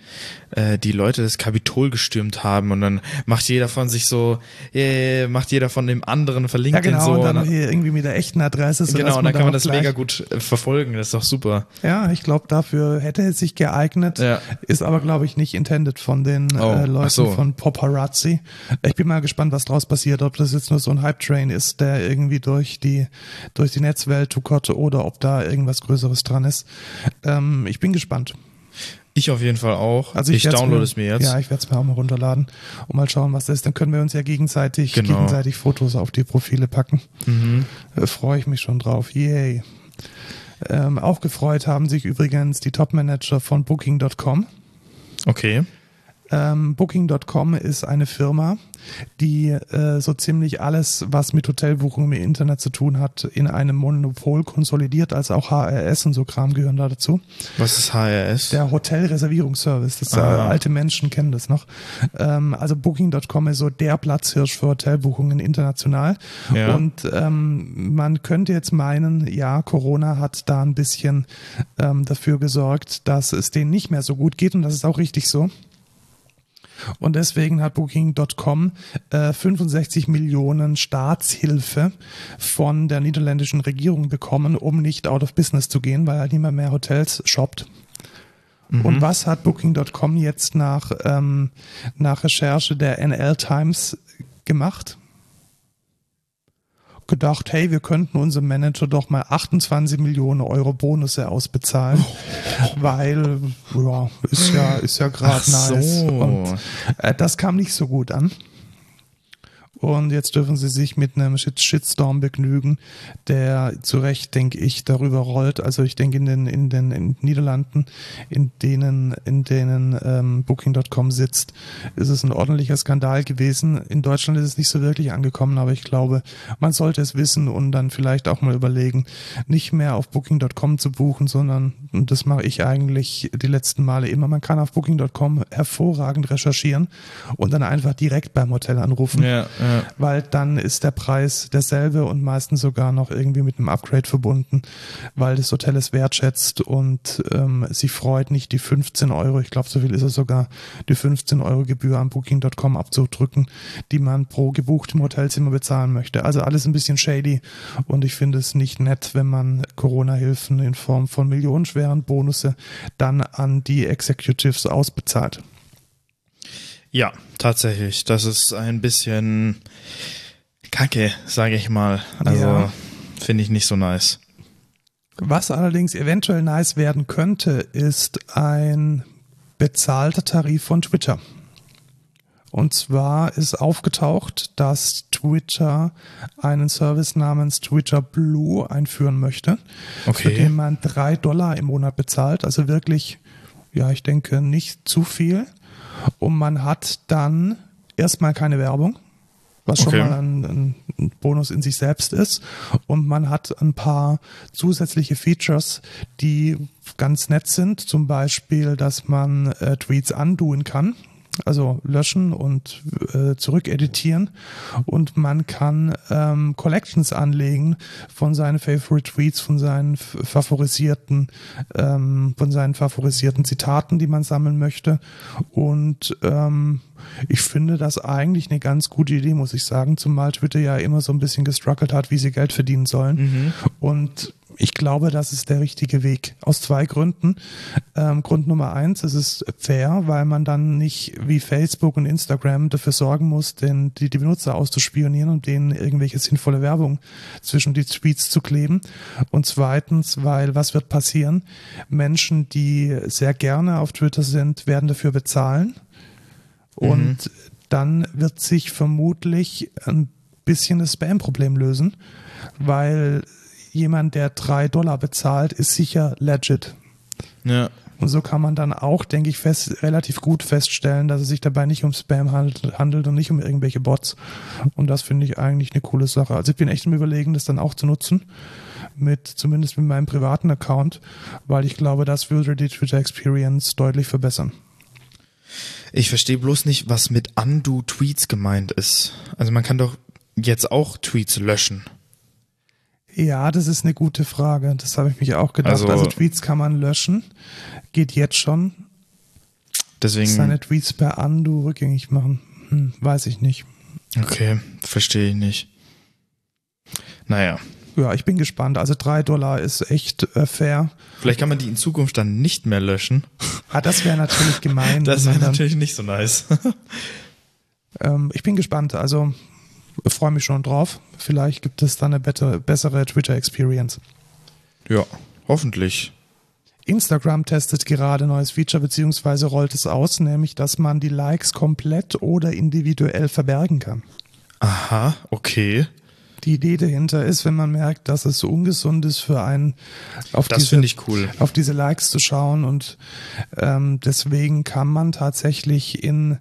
äh, die Leute das Kapitol gestürmt haben und dann macht jeder von sich so, äh, macht jeder von dem anderen verlinkt ja, genau, so. Und dann hier irgendwie mit der echten Adresse. So genau, und dann kann man das mega gut äh, verfolgen, das ist doch super. Ja, ich glaube, dafür hätte es sich geeignet. Ja. Ist aber, glaube ich, nicht intended von den oh, äh, Leuten so. von Paparazzi. Ich bin mal gespannt, was draus passiert, ob das jetzt nur so ein Hype-Train ist, der irgendwie durch die, durch die Netzwelt tuckert oder ob da irgendwas Größeres dran ist. Ähm, ich bin gespannt. Ich auf jeden Fall auch. Also ich, ich download es mir jetzt. Ja, ich werde es mir auch mal runterladen und mal schauen, was das ist. Dann können wir uns ja gegenseitig, genau. gegenseitig Fotos auf die Profile packen. Mhm. Äh, Freue ich mich schon drauf. Yay. Ähm, auch gefreut haben sich übrigens die Top-Manager von Booking.com. Okay. Ähm, Booking.com ist eine Firma, die äh, so ziemlich alles, was mit Hotelbuchungen im Internet zu tun hat, in einem Monopol konsolidiert, als auch HRS und so Kram gehören da dazu. Was ist HRS? Der Hotelreservierungsservice. Das, äh, alte Menschen kennen das noch. Ähm, also Booking.com ist so der Platzhirsch für Hotelbuchungen international. Ja. Und ähm, man könnte jetzt meinen, ja, Corona hat da ein bisschen ähm, dafür gesorgt, dass es denen nicht mehr so gut geht und das ist auch richtig so. Und deswegen hat Booking.com äh, 65 Millionen Staatshilfe von der niederländischen Regierung bekommen, um nicht out of business zu gehen, weil halt niemand mehr Hotels shoppt. Mhm. Und was hat Booking.com jetzt nach, ähm, nach Recherche der NL Times gemacht? Gedacht, hey, wir könnten unserem Manager doch mal 28 Millionen Euro Bonusse ausbezahlen, oh. weil ja, ist ja ist ja gerade nice. So. Und äh, das kam nicht so gut an. Und jetzt dürfen sie sich mit einem Shitstorm begnügen, der zu Recht, denke ich, darüber rollt. Also ich denke in den, in den in Niederlanden, in denen, in denen ähm, Booking.com sitzt, ist es ein ordentlicher Skandal gewesen. In Deutschland ist es nicht so wirklich angekommen, aber ich glaube, man sollte es wissen und dann vielleicht auch mal überlegen, nicht mehr auf Booking.com zu buchen, sondern, und das mache ich eigentlich die letzten Male immer, man kann auf Booking.com hervorragend recherchieren und dann einfach direkt beim Hotel anrufen. Ja, ja weil dann ist der Preis derselbe und meistens sogar noch irgendwie mit einem Upgrade verbunden, weil das Hotel es wertschätzt und ähm, sie freut nicht die 15 Euro, ich glaube so viel ist es sogar, die 15 Euro Gebühr an Booking.com abzudrücken, die man pro gebuchtem Hotelzimmer bezahlen möchte. Also alles ein bisschen shady und ich finde es nicht nett, wenn man Corona-Hilfen in Form von millionenschweren Bonusse dann an die Executives ausbezahlt. Ja, tatsächlich. Das ist ein bisschen kacke, sage ich mal. Also ja. finde ich nicht so nice. Was allerdings eventuell nice werden könnte, ist ein bezahlter Tarif von Twitter. Und zwar ist aufgetaucht, dass Twitter einen Service namens Twitter Blue einführen möchte, okay. für den man drei Dollar im Monat bezahlt. Also wirklich, ja, ich denke nicht zu viel. Und man hat dann erstmal keine Werbung, was schon okay. mal ein, ein, Bonus in sich selbst ist. Und man hat ein paar zusätzliche Features, die ganz nett sind. Zum Beispiel, dass man äh, Tweets unduen kann. Also löschen und äh, zurückeditieren. Und man kann ähm, Collections anlegen von seinen Favorite Tweets, von seinen favorisierten, ähm, von seinen favorisierten Zitaten, die man sammeln möchte. Und ähm, ich finde das eigentlich eine ganz gute Idee, muss ich sagen, zumal Twitter ja immer so ein bisschen gestruggelt hat, wie sie Geld verdienen sollen. Mhm. Und ich glaube, das ist der richtige Weg. Aus zwei Gründen. Ähm, Grund Nummer eins, es ist fair, weil man dann nicht wie Facebook und Instagram dafür sorgen muss, den, die, die Benutzer auszuspionieren und denen irgendwelche sinnvolle Werbung zwischen die Tweets zu kleben. Und zweitens, weil was wird passieren? Menschen, die sehr gerne auf Twitter sind, werden dafür bezahlen. Und mhm. dann wird sich vermutlich ein bisschen das Spam-Problem lösen, weil jemand, der drei Dollar bezahlt, ist sicher legit. Ja. Und so kann man dann auch, denke ich, fest, relativ gut feststellen, dass es sich dabei nicht um Spam handelt, handelt und nicht um irgendwelche Bots. Und das finde ich eigentlich eine coole Sache. Also ich bin echt im Überlegen, das dann auch zu nutzen. Mit, zumindest mit meinem privaten Account, weil ich glaube, das würde die Twitter Experience deutlich verbessern. Ich verstehe bloß nicht, was mit Undo Tweets gemeint ist. Also man kann doch jetzt auch Tweets löschen. Ja, das ist eine gute Frage. Das habe ich mich auch gedacht. Also, also, Tweets kann man löschen. Geht jetzt schon. Deswegen. Seine Tweets per Undo rückgängig machen. Hm, weiß ich nicht. Okay, verstehe ich nicht. Naja. Ja, ich bin gespannt. Also drei Dollar ist echt äh, fair. Vielleicht kann man die in Zukunft dann nicht mehr löschen. Ah, das wäre natürlich [laughs] gemein. das wäre natürlich nicht so nice. [laughs] ähm, ich bin gespannt. Also freue mich schon drauf. Vielleicht gibt es dann eine better, bessere Twitter-Experience. Ja, hoffentlich. Instagram testet gerade neues Feature beziehungsweise rollt es aus, nämlich dass man die Likes komplett oder individuell verbergen kann. Aha, okay die Idee dahinter ist, wenn man merkt, dass es so ungesund ist für einen, auf, das diese, cool. auf diese Likes zu schauen. Und ähm, deswegen kann man tatsächlich in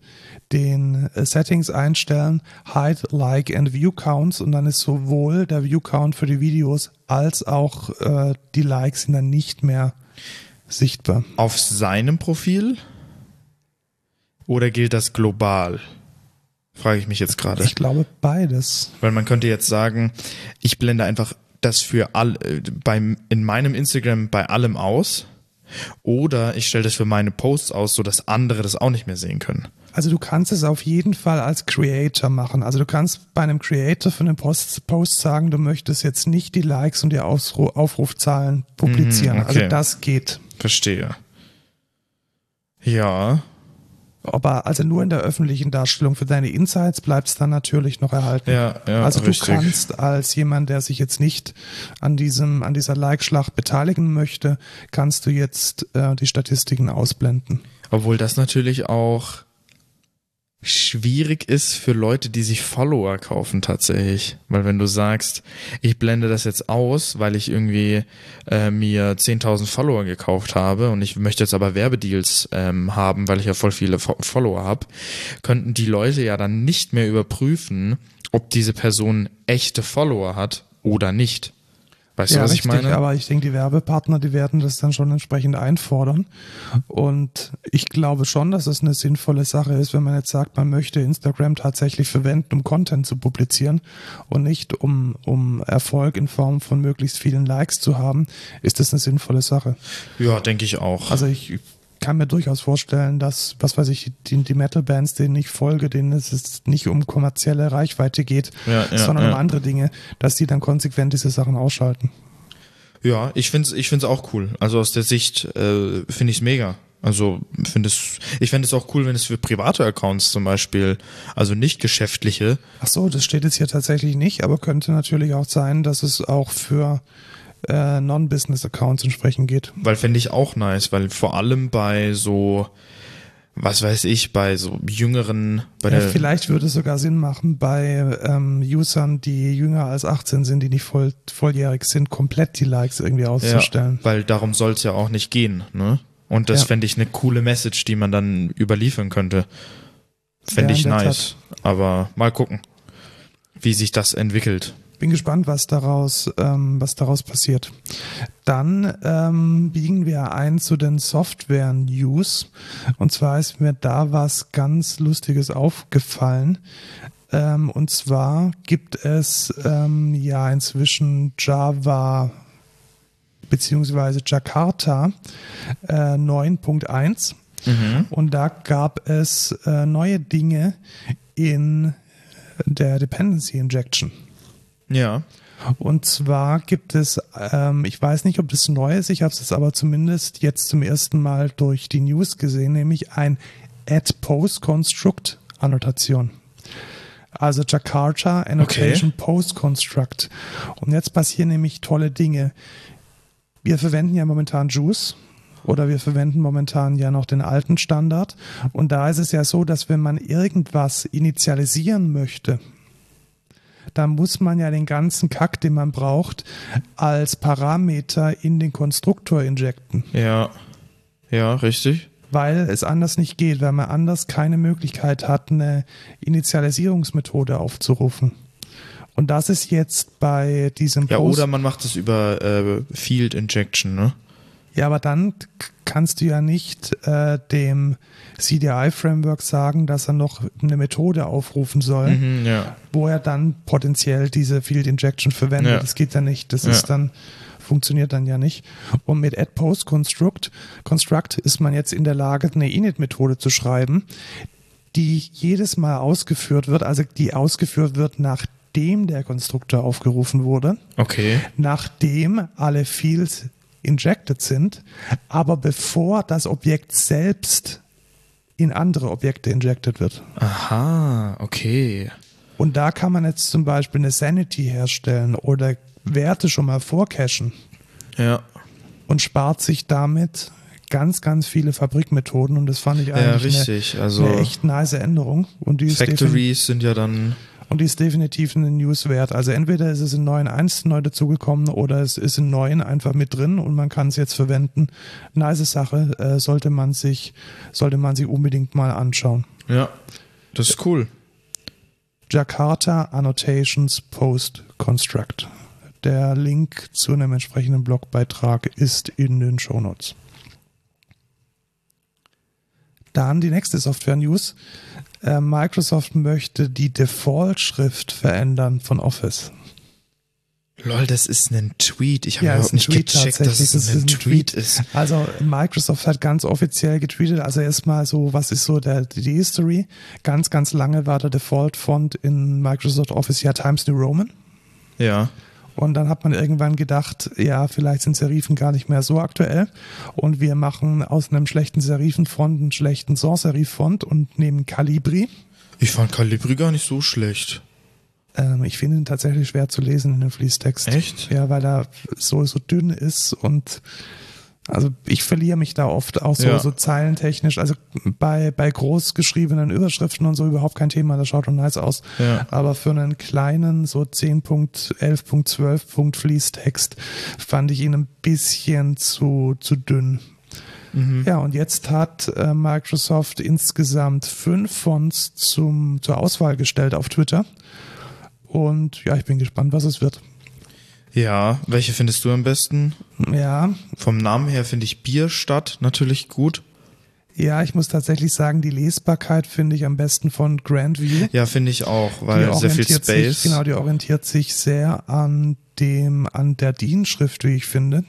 den Settings einstellen, Hide, Like and View Counts und dann ist sowohl der View Count für die Videos als auch äh, die Likes sind dann nicht mehr sichtbar. Auf seinem Profil? Oder gilt das global? Frage ich mich jetzt gerade. Ich glaube beides. Weil man könnte jetzt sagen, ich blende einfach das für all, beim, in meinem Instagram bei allem aus. Oder ich stelle das für meine Posts aus, sodass andere das auch nicht mehr sehen können. Also du kannst es auf jeden Fall als Creator machen. Also du kannst bei einem Creator für einen Post, Post sagen, du möchtest jetzt nicht die Likes und die Aufruf, Aufrufzahlen publizieren. Mm, okay. Also das geht. Verstehe. Ja, aber also nur in der öffentlichen Darstellung für deine Insights bleibt es dann natürlich noch erhalten. Ja, ja, also richtig. du kannst als jemand, der sich jetzt nicht an diesem, an dieser Like-Schlacht beteiligen möchte, kannst du jetzt äh, die Statistiken ausblenden. Obwohl das natürlich auch schwierig ist für Leute, die sich Follower kaufen tatsächlich. Weil wenn du sagst, ich blende das jetzt aus, weil ich irgendwie äh, mir 10.000 Follower gekauft habe und ich möchte jetzt aber Werbedeals ähm, haben, weil ich ja voll viele Fo Follower habe, könnten die Leute ja dann nicht mehr überprüfen, ob diese Person echte Follower hat oder nicht. Weißt ja, du, was richtig, ich meine? Aber ich denke, die Werbepartner, die werden das dann schon entsprechend einfordern. Und ich glaube schon, dass es eine sinnvolle Sache ist, wenn man jetzt sagt, man möchte Instagram tatsächlich verwenden, um Content zu publizieren und nicht um, um Erfolg in Form von möglichst vielen Likes zu haben, ist das eine sinnvolle Sache. Ja, denke ich auch. Also ich kann mir durchaus vorstellen, dass, was weiß ich, die, die Metal-Bands, denen ich folge, denen es nicht um kommerzielle Reichweite geht, ja, ja, sondern ja. um andere Dinge, dass die dann konsequent diese Sachen ausschalten. Ja, ich finde es ich find's auch cool. Also aus der Sicht äh, finde ich es mega. Also finde es, ich fände es auch cool, wenn es für private Accounts zum Beispiel, also nicht geschäftliche. Ach so, das steht jetzt hier tatsächlich nicht, aber könnte natürlich auch sein, dass es auch für äh, Non-Business-Accounts entsprechend geht. Weil fände ich auch nice, weil vor allem bei so, was weiß ich, bei so jüngeren, bei ja, vielleicht würde es sogar Sinn machen, bei ähm, Usern, die jünger als 18 sind, die nicht voll, volljährig sind, komplett die Likes irgendwie auszustellen. Ja, weil darum soll es ja auch nicht gehen, ne? Und das ja. fände ich eine coole Message, die man dann überliefern könnte. Fände ja, ich nice. Tat. Aber mal gucken, wie sich das entwickelt. Bin gespannt, was daraus, ähm, was daraus passiert. Dann ähm, biegen wir ein zu den Software-News. Und zwar ist mir da was ganz Lustiges aufgefallen. Ähm, und zwar gibt es ähm, ja inzwischen Java beziehungsweise Jakarta äh, 9.1. Mhm. Und da gab es äh, neue Dinge in der Dependency Injection. Ja. Und zwar gibt es, ähm, ich weiß nicht, ob das neu ist, ich habe es aber zumindest jetzt zum ersten Mal durch die News gesehen, nämlich ein Add-Post-Construct-Annotation. Also Jakarta Annotation okay. Post Construct. Und jetzt passieren nämlich tolle Dinge. Wir verwenden ja momentan Juice oder wir verwenden momentan ja noch den alten Standard. Und da ist es ja so, dass wenn man irgendwas initialisieren möchte, dann muss man ja den ganzen Kack, den man braucht, als Parameter in den Konstruktor injecten. Ja, ja, richtig. Weil es anders nicht geht, weil man anders keine Möglichkeit hat, eine Initialisierungsmethode aufzurufen. Und das ist jetzt bei diesem Ja, Post oder man macht es über äh, Field Injection, ne? Ja, aber dann kannst du ja nicht äh, dem CDI-Framework sagen, dass er noch eine Methode aufrufen soll, mhm, ja. wo er dann potenziell diese Field Injection verwendet. Ja. Das geht ja nicht. Das ja. ist dann funktioniert dann ja nicht. Und mit add post construct, construct ist man jetzt in der Lage, eine init-Methode zu schreiben, die jedes Mal ausgeführt wird, also die ausgeführt wird, nachdem der Konstruktor aufgerufen wurde. Okay. Nachdem alle Fields injected sind, aber bevor das Objekt selbst in andere Objekte injected wird. Aha, okay. Und da kann man jetzt zum Beispiel eine Sanity herstellen oder Werte schon mal vorcachen. Ja. Und spart sich damit ganz, ganz viele Fabrikmethoden und das fand ich eigentlich ja, richtig. Eine, also eine echt nice Änderung. Und die Factories sind ja dann und die ist definitiv eine News wert. Also entweder ist es in 9.1 neu dazugekommen oder es ist in 9 einfach mit drin und man kann es jetzt verwenden. Nice Sache, äh, sollte man sich, sollte man sich unbedingt mal anschauen. Ja, das ist cool. Jakarta Annotations Post Construct. Der Link zu einem entsprechenden Blogbeitrag ist in den Show Notes. Dann die nächste Software News. Äh, Microsoft möchte die Default-Schrift verändern von Office. Lol, das ist ein Tweet. Ich habe ja, überhaupt nicht Tweet gecheckt, dass es das ein, ein Tweet, ist. Also Microsoft hat ganz offiziell getweetet. Also erstmal so, was ist so der, die History? Ganz, ganz lange war der Default-Font in Microsoft Office ja Times New Roman. Ja. Und dann hat man irgendwann gedacht, ja, vielleicht sind Serifen gar nicht mehr so aktuell. Und wir machen aus einem schlechten Serifenfont einen schlechten Sans-Serif-Font und nehmen Calibri. Ich fand Calibri gar nicht so schlecht. Ähm, ich finde ihn tatsächlich schwer zu lesen in dem Fließtext. Echt? Ja, weil er so, so dünn ist und also ich verliere mich da oft auch so, ja. so zeilentechnisch. Also bei, bei groß geschriebenen Überschriften und so überhaupt kein Thema, das schaut schon nice aus. Ja. Aber für einen kleinen, so 10.11.12. Fließtext fand ich ihn ein bisschen zu, zu dünn. Mhm. Ja, und jetzt hat äh, Microsoft insgesamt fünf Fonts zum, zur Auswahl gestellt auf Twitter. Und ja, ich bin gespannt, was es wird. Ja, welche findest du am besten? Ja. Vom Namen her finde ich Bierstadt natürlich gut. Ja, ich muss tatsächlich sagen, die Lesbarkeit finde ich am besten von Grandview. Ja, finde ich auch, weil sehr viel Space. Sich, genau, die orientiert sich sehr an dem, an der DIN-Schrift, wie ich finde.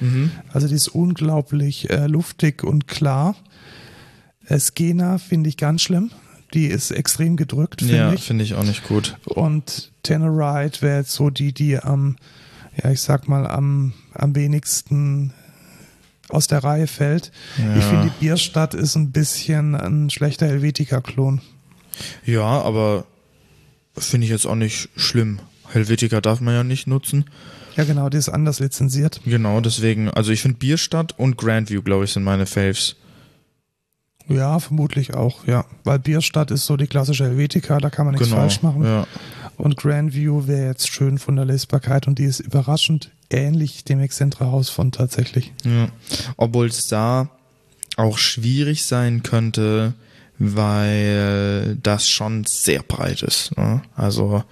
Mhm. Also die ist unglaublich äh, luftig und klar. Skena finde ich ganz schlimm. Die ist extrem gedrückt, finde ja, ich. Ja, finde ich auch nicht gut. Und Tenorite wäre jetzt so die, die am, ja, ich sag mal, am, am wenigsten aus der Reihe fällt. Ja. Ich finde, die Bierstadt ist ein bisschen ein schlechter Helvetica-Klon. Ja, aber finde ich jetzt auch nicht schlimm. Helvetica darf man ja nicht nutzen. Ja, genau, die ist anders lizenziert. Genau, deswegen, also ich finde Bierstadt und Grandview, glaube ich, sind meine Faves. Ja, vermutlich auch, ja. Weil Bierstadt ist so die klassische Helvetica, da kann man nichts genau, falsch machen. Ja. Und Grandview wäre jetzt schön von der Lesbarkeit und die ist überraschend ähnlich dem Excentra von tatsächlich. Ja. Obwohl es da auch schwierig sein könnte, weil das schon sehr breit ist. Ne? Also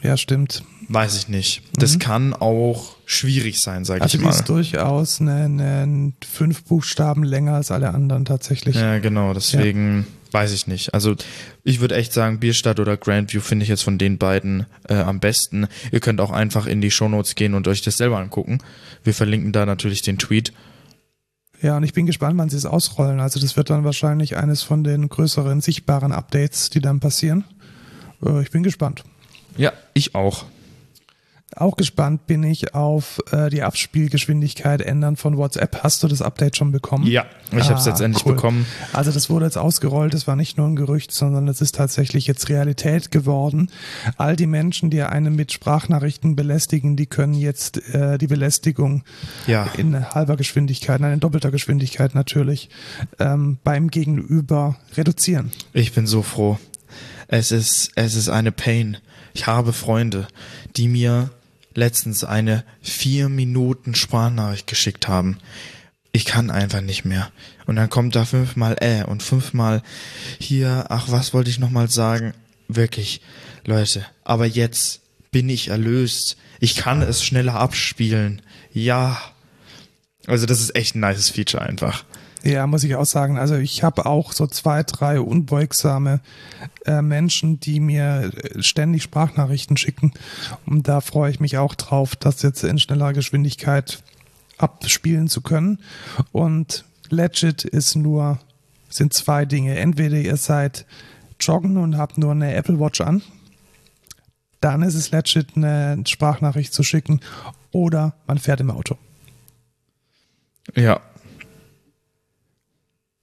ja, stimmt. weiß ich nicht. Das mhm. kann auch schwierig sein, sage also ich mal. Also ist durchaus eine, eine fünf Buchstaben länger als alle anderen tatsächlich. Ja, genau, deswegen ja. Weiß ich nicht. Also ich würde echt sagen, Bierstadt oder Grandview finde ich jetzt von den beiden äh, am besten. Ihr könnt auch einfach in die Shownotes gehen und euch das selber angucken. Wir verlinken da natürlich den Tweet. Ja, und ich bin gespannt, wann sie es ausrollen. Also das wird dann wahrscheinlich eines von den größeren sichtbaren Updates, die dann passieren. Äh, ich bin gespannt. Ja, ich auch. Auch gespannt bin ich auf äh, die Abspielgeschwindigkeit ändern von WhatsApp. Hast du das Update schon bekommen? Ja, ich ah, habe es jetzt endlich cool. bekommen. Also das wurde jetzt ausgerollt. Das war nicht nur ein Gerücht, sondern es ist tatsächlich jetzt Realität geworden. All die Menschen, die einen mit Sprachnachrichten belästigen, die können jetzt äh, die Belästigung ja. in halber Geschwindigkeit, nein, in doppelter Geschwindigkeit natürlich, ähm, beim Gegenüber reduzieren. Ich bin so froh. Es ist, es ist eine Pain. Ich habe Freunde, die mir letztens eine vier Minuten Sprachnachricht geschickt haben. Ich kann einfach nicht mehr. Und dann kommt da fünfmal äh und fünfmal hier, ach, was wollte ich nochmal sagen? Wirklich, Leute, aber jetzt bin ich erlöst. Ich kann es schneller abspielen. Ja. Also das ist echt ein nice Feature einfach. Ja, muss ich auch sagen. Also ich habe auch so zwei, drei unbeugsame äh, Menschen, die mir äh, ständig Sprachnachrichten schicken. Und da freue ich mich auch drauf, das jetzt in schneller Geschwindigkeit abspielen zu können. Und legit ist nur, sind zwei Dinge. Entweder ihr seid joggen und habt nur eine Apple Watch an. Dann ist es legit, eine Sprachnachricht zu schicken. Oder man fährt im Auto. Ja,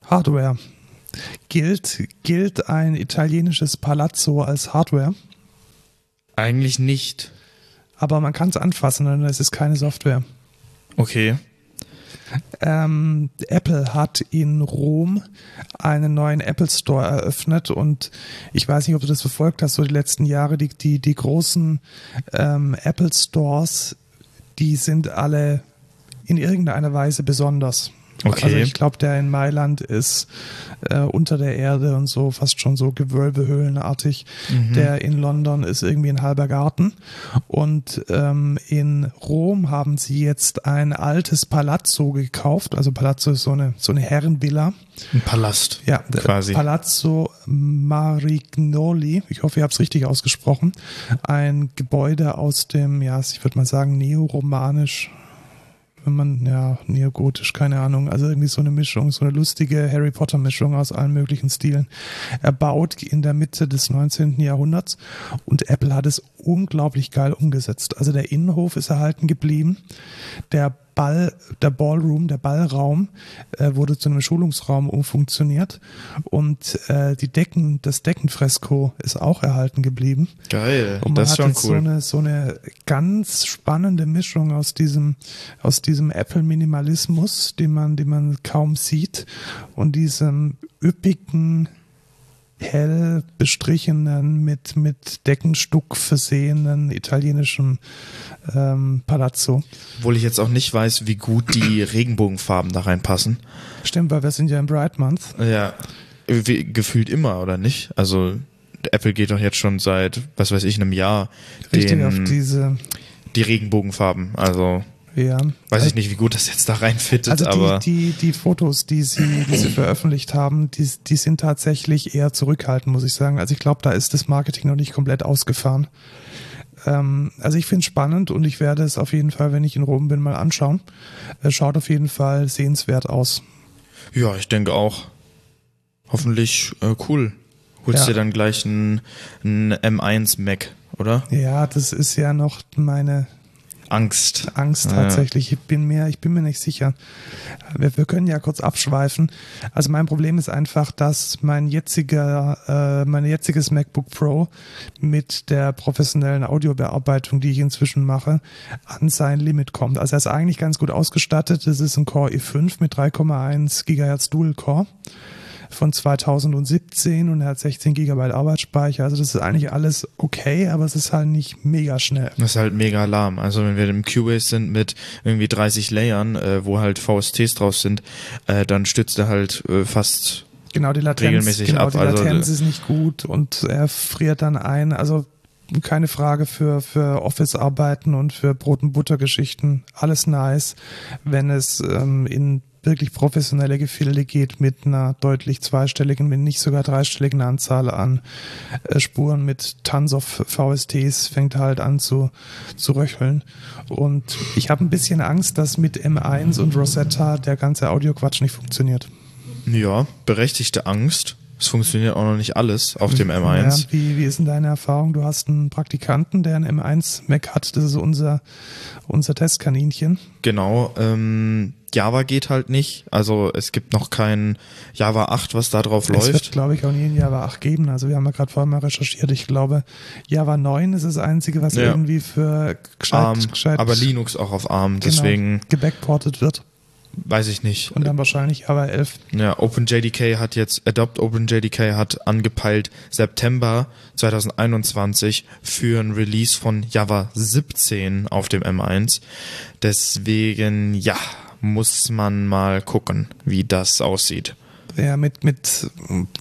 Hardware. Gilt, gilt ein italienisches Palazzo als Hardware? Eigentlich nicht. Aber man kann es anfassen, denn es ist keine Software. Okay. Ähm, Apple hat in Rom einen neuen Apple Store eröffnet und ich weiß nicht, ob du das verfolgt hast, so die letzten Jahre, die, die, die großen ähm, Apple Stores, die sind alle in irgendeiner Weise besonders. Okay. Also ich glaube, der in Mailand ist äh, unter der Erde und so fast schon so Gewölbehöhlenartig. Mhm. Der in London ist irgendwie ein halber Garten. Und ähm, in Rom haben sie jetzt ein altes Palazzo gekauft. Also Palazzo ist so eine, so eine Herrenvilla. Ein Palast. Ja, quasi. Palazzo Marignoli. Ich hoffe, ihr habt es richtig ausgesprochen. Ein Gebäude aus dem, ja, ich würde mal sagen, neoromanisch wenn man, ja, neogotisch, keine Ahnung, also irgendwie so eine Mischung, so eine lustige Harry Potter Mischung aus allen möglichen Stilen. Erbaut in der Mitte des 19. Jahrhunderts und Apple hat es unglaublich geil umgesetzt. Also der Innenhof ist erhalten geblieben. Der Ball, der Ballroom, der Ballraum äh, wurde zu einem Schulungsraum umfunktioniert und äh, die Decken, das Deckenfresko ist auch erhalten geblieben. Geil, und man das ist schon cool. So eine, so eine ganz spannende Mischung aus diesem, aus diesem Apple Minimalismus, den man, den man kaum sieht und diesem üppigen hell bestrichenen, mit, mit Deckenstuck versehenen italienischen ähm, Palazzo. Obwohl ich jetzt auch nicht weiß, wie gut die [clears throat] Regenbogenfarben da reinpassen. Stimmt, weil wir sind ja im Bright Month. Ja, wie, gefühlt immer, oder nicht? Also Apple geht doch jetzt schon seit, was weiß ich, einem Jahr Richtig den, auf diese die Regenbogenfarben. Also ja. Weiß ich nicht, wie gut das jetzt da reinfittet, also die, aber. Die, die Fotos, die sie, die sie veröffentlicht haben, die, die sind tatsächlich eher zurückhaltend, muss ich sagen. Also ich glaube, da ist das Marketing noch nicht komplett ausgefahren. Ähm, also ich finde es spannend und ich werde es auf jeden Fall, wenn ich in Rom bin, mal anschauen. Es schaut auf jeden Fall sehenswert aus. Ja, ich denke auch. Hoffentlich äh, cool. Holst ja. dir dann gleich ein, ein M1 Mac, oder? Ja, das ist ja noch meine Angst. Angst tatsächlich. Ich bin mir, ich bin mir nicht sicher. Wir, wir, können ja kurz abschweifen. Also mein Problem ist einfach, dass mein jetziger, äh, mein jetziges MacBook Pro mit der professionellen Audiobearbeitung, die ich inzwischen mache, an sein Limit kommt. Also er ist eigentlich ganz gut ausgestattet. Das ist ein Core i5 mit 3,1 Gigahertz Dual Core von 2017 und er hat 16 Gigabyte Arbeitsspeicher. Also das ist eigentlich alles okay, aber es ist halt nicht mega schnell. Das ist halt mega lahm. Also wenn wir im Cubase sind mit irgendwie 30 Layern, äh, wo halt VSTs draus sind, äh, dann stützt er halt äh, fast genau die Latenz, regelmäßig genau, ab. Die also, Latenz also, ist nicht gut und er friert dann ein. Also keine Frage für, für Office-Arbeiten und für Brot- und Butter-Geschichten. Alles nice. Wenn es ähm, in wirklich professionelle Gefilde geht mit einer deutlich zweistelligen, wenn nicht sogar dreistelligen Anzahl an äh, Spuren mit Tons of VSTs fängt halt an zu, zu röcheln. Und ich habe ein bisschen Angst, dass mit M1 und Rosetta der ganze Audioquatsch nicht funktioniert. Ja, berechtigte Angst. Es funktioniert auch noch nicht alles auf dem M1. Ja, wie, wie ist denn deine Erfahrung? Du hast einen Praktikanten, der einen M1 Mac hat. Das ist unser, unser Testkaninchen. Genau. Ähm, Java geht halt nicht. Also es gibt noch kein Java 8, was da drauf läuft. Es wird, glaube ich, auch nie ein Java 8 geben. Also wir haben ja gerade vorher mal recherchiert. Ich glaube, Java 9 ist das einzige, was ja. irgendwie für gescheit, ARM, gescheit aber Linux auch auf ARM, genau, deswegen gebackportet wird. Weiß ich nicht. Und dann wahrscheinlich Java 11. Ja, OpenJDK hat jetzt, Adopt OpenJDK hat angepeilt September 2021 für ein Release von Java 17 auf dem M1. Deswegen, ja, muss man mal gucken, wie das aussieht. Ja, mit, mit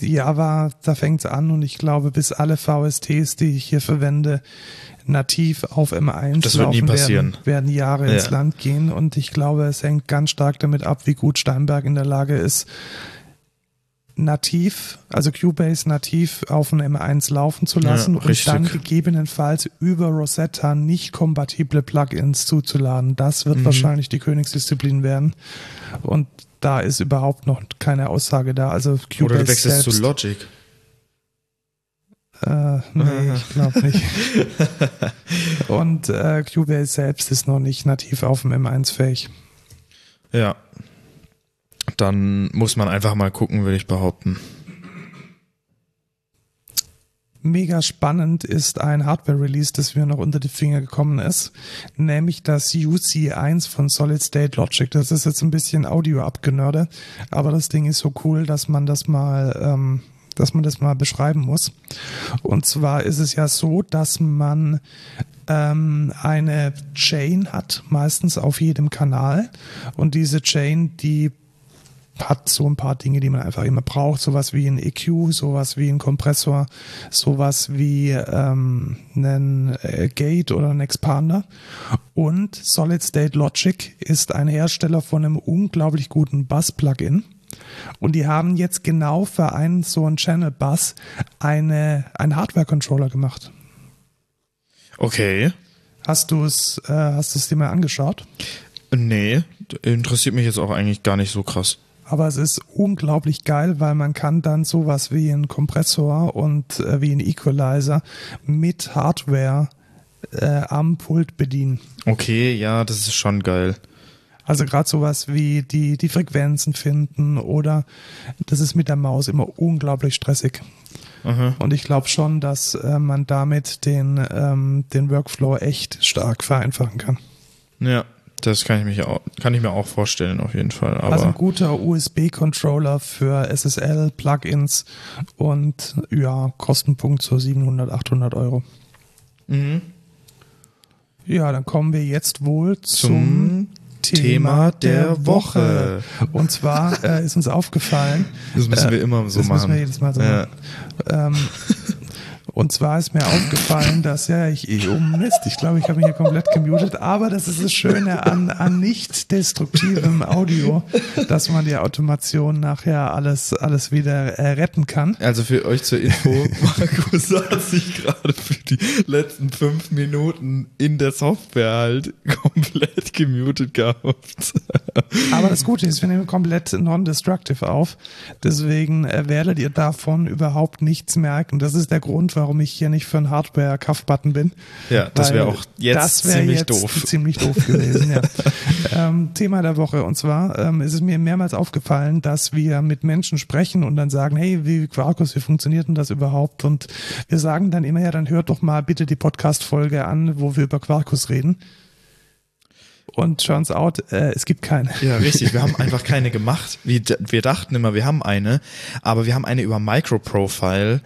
Java, da fängt es an und ich glaube, bis alle VSTs, die ich hier verwende, nativ auf M1 das wird nie passieren. Werden, werden Jahre ja. ins Land gehen und ich glaube, es hängt ganz stark damit ab, wie gut Steinberg in der Lage ist, nativ, also Cubase nativ auf einem M1 laufen zu lassen ja, und dann gegebenenfalls über Rosetta nicht kompatible Plugins zuzuladen. Das wird mhm. wahrscheinlich die Königsdisziplin werden. Und da ist überhaupt noch keine Aussage da. Also Cubase Oder du wechselst selbst, zu Logic. Äh, nee, [laughs] ich glaube nicht. Und äh, Cubase selbst ist noch nicht nativ auf dem M1 fähig. Ja. Dann muss man einfach mal gucken, würde ich behaupten. Mega spannend ist ein Hardware-Release, das mir noch unter die Finger gekommen ist, nämlich das UC1 von Solid State Logic. Das ist jetzt ein bisschen Audio abgenörde, aber das Ding ist so cool, dass man das mal ähm, dass man das mal beschreiben muss. Und zwar ist es ja so, dass man ähm, eine Chain hat, meistens auf jedem Kanal. Und diese Chain, die hat so ein paar Dinge, die man einfach immer braucht, sowas wie ein EQ, sowas wie ein Kompressor, sowas wie ähm, einen äh, Gate oder einen Expander. Und Solid State Logic ist ein Hersteller von einem unglaublich guten Bass-Plugin. Und die haben jetzt genau für einen so einen Channel Bus eine, einen Hardware-Controller gemacht. Okay. Hast du es, äh, hast du es dir mal angeschaut? Nee, interessiert mich jetzt auch eigentlich gar nicht so krass. Aber es ist unglaublich geil, weil man kann dann sowas wie ein Kompressor und äh, wie ein Equalizer mit Hardware äh, am Pult bedienen. Okay, ja, das ist schon geil. Also gerade sowas wie die, die Frequenzen finden oder das ist mit der Maus immer unglaublich stressig. Aha. Und ich glaube schon, dass äh, man damit den, ähm, den Workflow echt stark vereinfachen kann. Ja, das kann ich, mich auch, kann ich mir auch vorstellen, auf jeden Fall. Aber also ein guter USB-Controller für SSL-Plugins und ja, Kostenpunkt so 700, 800 Euro. Mhm. Ja, dann kommen wir jetzt wohl zum, zum Thema der Woche. Und zwar äh, ist uns aufgefallen. Das müssen wir immer so das machen. Das müssen wir jedes Mal so ja. machen. Ähm, und zwar ist mir aufgefallen, dass ja, ich, ich oh Mist, ich glaube, ich habe mich hier komplett gemutet, aber das ist das Schöne an, an nicht destruktivem Audio, dass man die Automation nachher alles, alles wieder äh, retten kann. Also für euch zur Info, [laughs] Markus hat sich gerade für die letzten fünf Minuten in der Software halt komplett gemutet gehabt. Aber das Gute ist, wir nehmen komplett non-destructive auf. Deswegen äh, werdet ihr davon überhaupt nichts merken. Das ist der Grund, warum warum ich hier nicht für einen Hardware-Cuff-Button bin. Ja, das wäre auch jetzt wär ziemlich jetzt doof. Ziemlich doof gewesen, ja. [laughs] ähm, Thema der Woche. Und zwar ähm, ist es mir mehrmals aufgefallen, dass wir mit Menschen sprechen und dann sagen, hey, wie Quarkus, wie funktioniert denn das überhaupt? Und wir sagen dann immer, ja, dann hört doch mal bitte die Podcast-Folge an, wo wir über Quarkus reden. Und turns out, äh, es gibt keine. Ja, richtig. Wir haben [laughs] einfach keine gemacht. Wir, wir dachten immer, wir haben eine, aber wir haben eine über Microprofile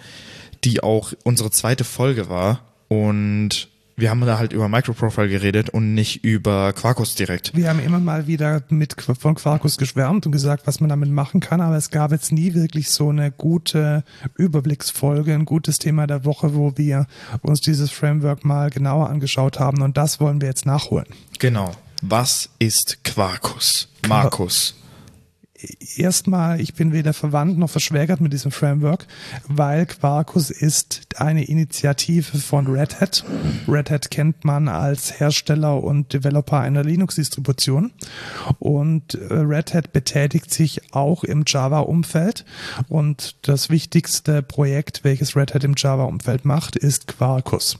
die auch unsere zweite Folge war. Und wir haben da halt über Microprofile geredet und nicht über Quarkus direkt. Wir haben immer mal wieder mit von Quarkus geschwärmt und gesagt, was man damit machen kann, aber es gab jetzt nie wirklich so eine gute Überblicksfolge, ein gutes Thema der Woche, wo wir uns dieses Framework mal genauer angeschaut haben und das wollen wir jetzt nachholen. Genau. Was ist Quarkus? Markus erstmal, ich bin weder verwandt noch verschwägert mit diesem Framework, weil Quarkus ist eine Initiative von Red Hat. Red Hat kennt man als Hersteller und Developer einer Linux-Distribution und äh, Red Hat betätigt sich auch im Java-Umfeld und das wichtigste Projekt, welches Red Hat im Java-Umfeld macht, ist Quarkus.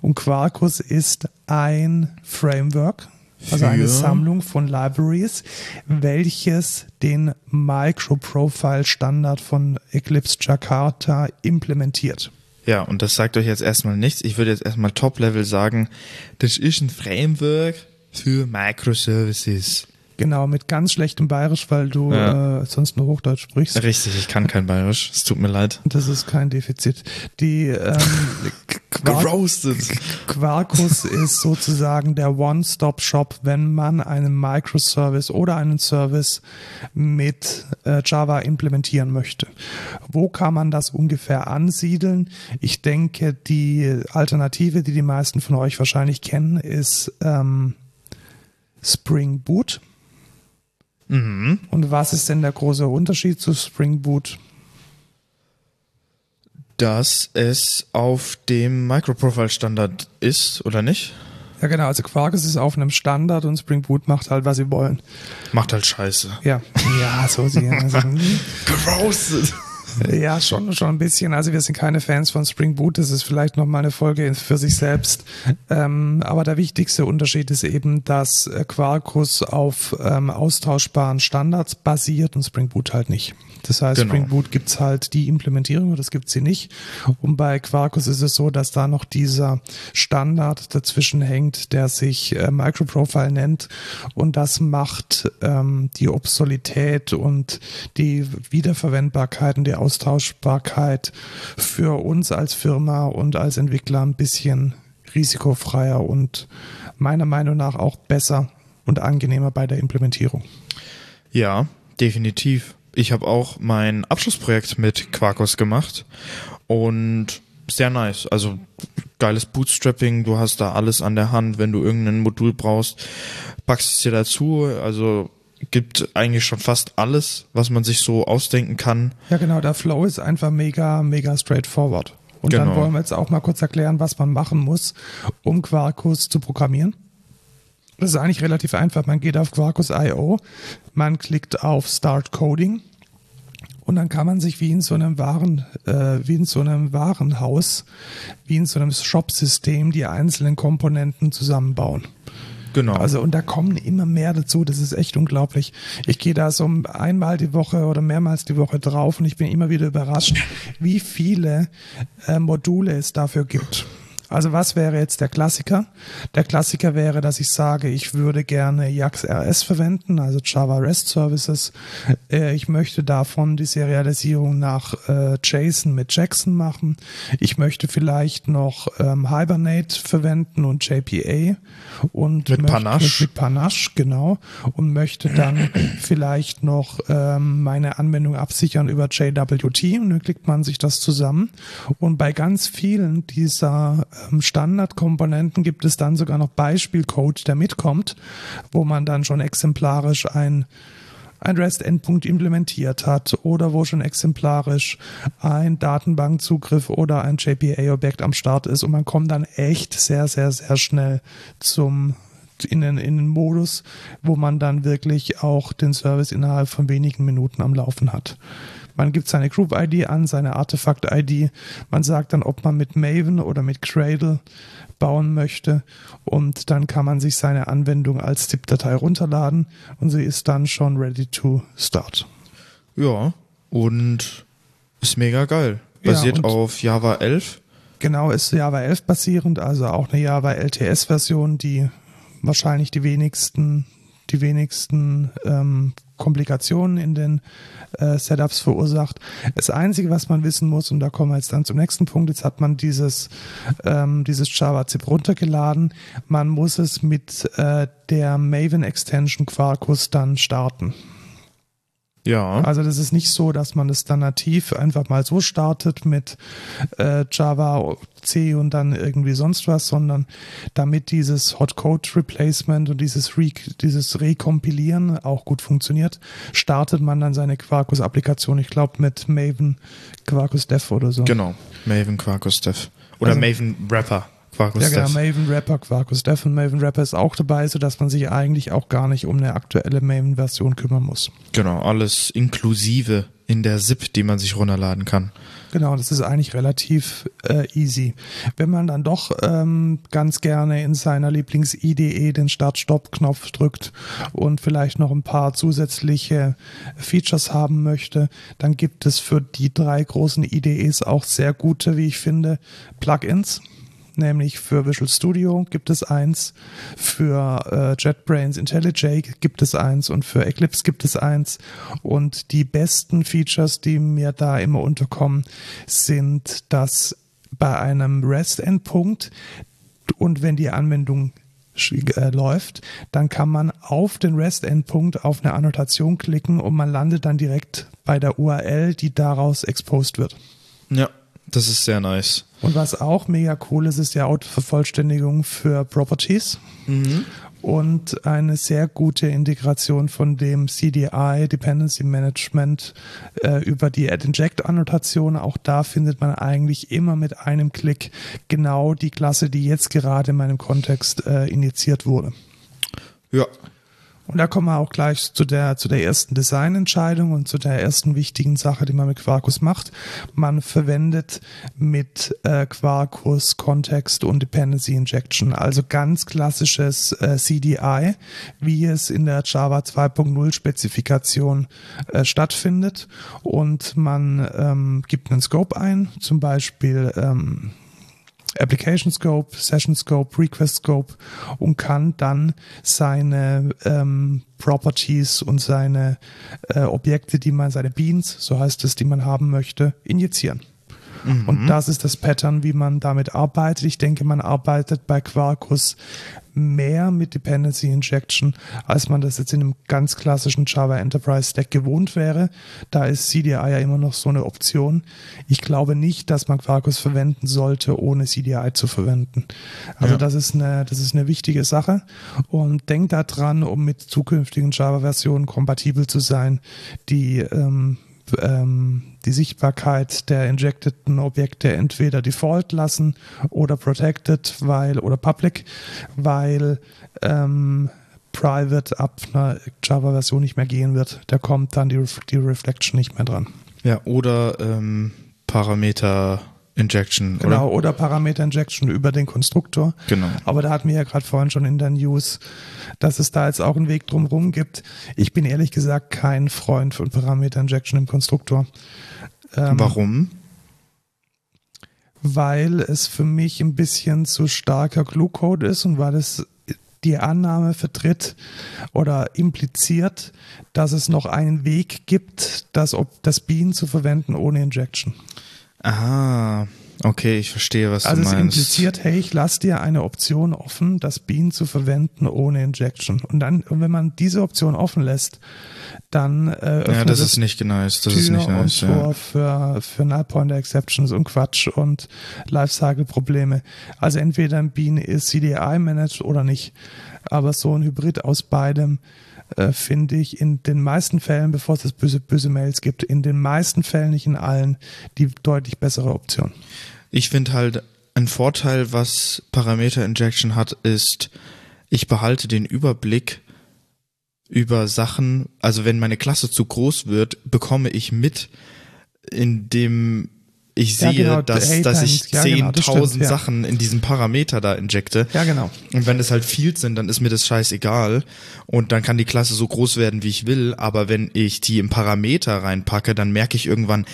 Und Quarkus ist ein Framework, also eine Sammlung von Libraries, welches den Microprofile-Standard von Eclipse Jakarta implementiert. Ja, und das sagt euch jetzt erstmal nichts. Ich würde jetzt erstmal Top-Level sagen, das ist ein Framework für Microservices. Genau, mit ganz schlechtem Bayerisch, weil du ja. äh, sonst nur Hochdeutsch sprichst. Richtig, ich kann kein Bayerisch. Es tut mir leid. Das ist kein Defizit. Die ähm, [laughs] Geroastet. Quarkus ist sozusagen der One-Stop-Shop, wenn man einen Microservice oder einen Service mit äh, Java implementieren möchte. Wo kann man das ungefähr ansiedeln? Ich denke, die Alternative, die die meisten von euch wahrscheinlich kennen, ist ähm, Spring Boot. Mhm. Und was ist denn der große Unterschied zu Spring Boot? Dass es auf dem Microprofile-Standard ist, oder nicht? Ja, genau. Also Quarkus ist auf einem Standard und Spring Boot macht halt, was sie wollen. Macht halt Scheiße. Ja, ja, so sie. Also, Geroastet. Ja, schon, schon ein bisschen. Also wir sind keine Fans von Spring Boot. Das ist vielleicht noch mal eine Folge für sich selbst. Ähm, aber der wichtigste Unterschied ist eben, dass Quarkus auf ähm, austauschbaren Standards basiert und Spring Boot halt nicht. Das heißt, genau. Spring Boot gibt's halt die Implementierung oder das gibt sie nicht. Und bei Quarkus ist es so, dass da noch dieser Standard dazwischen hängt, der sich äh, Microprofile nennt. Und das macht ähm, die Obsolität und die Wiederverwendbarkeit und die Austauschbarkeit für uns als Firma und als Entwickler ein bisschen risikofreier und meiner Meinung nach auch besser und angenehmer bei der Implementierung. Ja, definitiv. Ich habe auch mein Abschlussprojekt mit Quarkus gemacht und sehr nice. Also geiles Bootstrapping, du hast da alles an der Hand, wenn du irgendein Modul brauchst, packst es dir dazu. Also gibt eigentlich schon fast alles, was man sich so ausdenken kann. Ja, genau, der Flow ist einfach mega, mega straightforward. Und genau. dann wollen wir jetzt auch mal kurz erklären, was man machen muss, um Quarkus zu programmieren. Das ist eigentlich relativ einfach. Man geht auf Quarkus.io, man klickt auf Start Coding und dann kann man sich wie in so einem Waren, äh, wie in so einem Warenhaus, wie in so einem Shop-System die einzelnen Komponenten zusammenbauen. Genau. Also und da kommen immer mehr dazu. Das ist echt unglaublich. Ich gehe da so einmal die Woche oder mehrmals die Woche drauf und ich bin immer wieder überrascht, wie viele äh, Module es dafür gibt. Also was wäre jetzt der Klassiker? Der Klassiker wäre, dass ich sage, ich würde gerne Jax RS verwenden, also Java REST Services. Äh, ich möchte davon die Serialisierung nach äh, JSON mit Jackson machen. Ich möchte vielleicht noch ähm, Hibernate verwenden und JPA und mit Panache. Mit Panache, genau. Und möchte dann [clears throat] vielleicht noch ähm, meine Anwendung absichern über JWT und dann klickt man sich das zusammen. Und bei ganz vielen dieser Standardkomponenten gibt es dann sogar noch Beispielcode, der mitkommt, wo man dann schon exemplarisch ein ein REST-Endpunkt implementiert hat oder wo schon exemplarisch ein Datenbankzugriff oder ein JPA-Objekt am Start ist und man kommt dann echt sehr, sehr, sehr schnell zum in den, in den Modus, wo man dann wirklich auch den Service innerhalb von wenigen Minuten am Laufen hat. Man gibt seine Group-ID an, seine Artefakt-ID. Man sagt dann, ob man mit Maven oder mit Cradle bauen möchte. Und dann kann man sich seine Anwendung als ZIP-Datei runterladen und sie ist dann schon ready to start. Ja, und ist mega geil. Basiert ja, auf Java 11. Genau, ist Java 11 basierend, also auch eine Java LTS-Version, die wahrscheinlich die wenigsten, die wenigsten ähm, Komplikationen in den Setups verursacht. Das Einzige, was man wissen muss, und da kommen wir jetzt dann zum nächsten Punkt, jetzt hat man dieses, ähm, dieses JavaZip runtergeladen, man muss es mit äh, der Maven Extension Quarkus dann starten. Ja. Also das ist nicht so, dass man das dann nativ einfach mal so startet mit äh, Java, C und dann irgendwie sonst was, sondern damit dieses Hot Code Replacement und dieses, Re dieses Rekompilieren auch gut funktioniert, startet man dann seine Quarkus-Applikation, ich glaube mit Maven Quarkus Dev oder so. Genau, Maven Quarkus Dev. Oder also, Maven Wrapper. Quarkus ja, genau, Maven Wrapper, Quarkus Dev und Maven Wrapper ist auch dabei, sodass man sich eigentlich auch gar nicht um eine aktuelle Maven-Version kümmern muss. Genau, alles inklusive in der ZIP, die man sich runterladen kann. Genau, das ist eigentlich relativ äh, easy. Wenn man dann doch ähm, ganz gerne in seiner Lieblings-IDE den Start-Stop-Knopf drückt und vielleicht noch ein paar zusätzliche Features haben möchte, dann gibt es für die drei großen IDEs auch sehr gute, wie ich finde, Plugins nämlich für Visual Studio gibt es eins, für äh, JetBrains IntelliJ gibt es eins und für Eclipse gibt es eins. Und die besten Features, die mir da immer unterkommen, sind, dass bei einem REST-Endpunkt und wenn die Anwendung äh, läuft, dann kann man auf den REST-Endpunkt auf eine Annotation klicken und man landet dann direkt bei der URL, die daraus exposed wird. Ja, das ist sehr nice. Und was auch mega cool ist, ist die Autovervollständigung für Properties. Mhm. Und eine sehr gute Integration von dem CDI, Dependency Management, äh, über die Add-Inject-Annotation. Auch da findet man eigentlich immer mit einem Klick genau die Klasse, die jetzt gerade in meinem Kontext äh, initiiert wurde. Ja, und da kommen wir auch gleich zu der, zu der ersten Designentscheidung und zu der ersten wichtigen Sache, die man mit Quarkus macht. Man verwendet mit äh, Quarkus Context und Dependency Injection, also ganz klassisches äh, CDI, wie es in der Java 2.0 Spezifikation äh, stattfindet. Und man ähm, gibt einen Scope ein, zum Beispiel ähm, Application Scope, Session Scope, Request Scope und kann dann seine ähm, Properties und seine äh, Objekte, die man, seine Beans, so heißt es, die man haben möchte, injizieren. Mhm. Und das ist das Pattern, wie man damit arbeitet. Ich denke, man arbeitet bei Quarkus mehr mit Dependency Injection, als man das jetzt in einem ganz klassischen Java Enterprise Stack gewohnt wäre. Da ist CDI ja immer noch so eine Option. Ich glaube nicht, dass man Quarkus verwenden sollte, ohne CDI zu verwenden. Also ja. das ist eine, das ist eine wichtige Sache und denkt daran, um mit zukünftigen Java-Versionen kompatibel zu sein, die ähm, ähm, die Sichtbarkeit der injecteden Objekte entweder default lassen oder protected, weil oder public, weil ähm, private ab einer Java-Version nicht mehr gehen wird. Da kommt dann die, die Reflection nicht mehr dran. Ja, oder ähm, Parameter Injection, genau, oder? oder Parameter Injection über den Konstruktor. Genau. Aber da hatten wir ja gerade vorhin schon in der News, dass es da jetzt auch einen Weg drumherum gibt. Ich bin ehrlich gesagt kein Freund von Parameter Injection im Konstruktor. Ähm, Warum? Weil es für mich ein bisschen zu starker Glue-Code ist und weil es die Annahme vertritt oder impliziert, dass es noch einen Weg gibt, das, das Bean zu verwenden ohne Injection. Ah, okay, ich verstehe, was also du meinst. Also es impliziert, hey, ich lasse dir eine Option offen, das Bean zu verwenden ohne Injection. Und dann, wenn man diese Option offen lässt, dann äh, ja, das ist nicht nice. Das Tür ist nicht nice. Und Tor ja. für für Null Pointer Exceptions und Quatsch und Lifecycle Probleme. Also entweder ein Bean ist CDI managed oder nicht. Aber so ein Hybrid aus beidem äh, finde ich in den meisten Fällen, bevor es böse, böse Mails gibt, in den meisten Fällen, nicht in allen, die deutlich bessere Option. Ich finde halt, ein Vorteil, was Parameter Injection hat, ist, ich behalte den Überblick über Sachen, also wenn meine Klasse zu groß wird, bekomme ich mit, in dem ich sehe, ja, genau, dass, dass ich ja, 10.000 genau, ja. Sachen in diesem Parameter da injecte. Ja, genau. Und wenn es halt viel sind, dann ist mir das scheißegal. Und dann kann die Klasse so groß werden, wie ich will. Aber wenn ich die im Parameter reinpacke, dann merke ich irgendwann,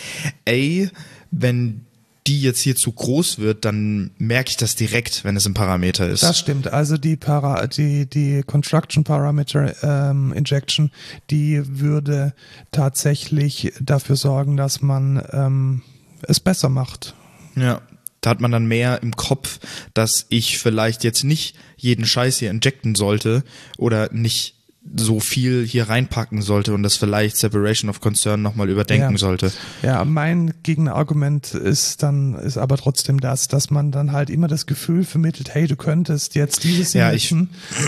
ey, wenn die jetzt hier zu groß wird, dann merke ich das direkt, wenn es ein Parameter ist. Das stimmt. Also die Para, die, die Construction Parameter ähm, Injection, die würde tatsächlich dafür sorgen, dass man ähm, es besser macht. Ja. Da hat man dann mehr im Kopf, dass ich vielleicht jetzt nicht jeden Scheiß hier injecten sollte oder nicht so viel hier reinpacken sollte und das vielleicht Separation of Concern nochmal überdenken ja. sollte. Ja, mein Gegenargument ist dann, ist aber trotzdem das, dass man dann halt immer das Gefühl vermittelt, hey, du könntest jetzt dieses ja, ich,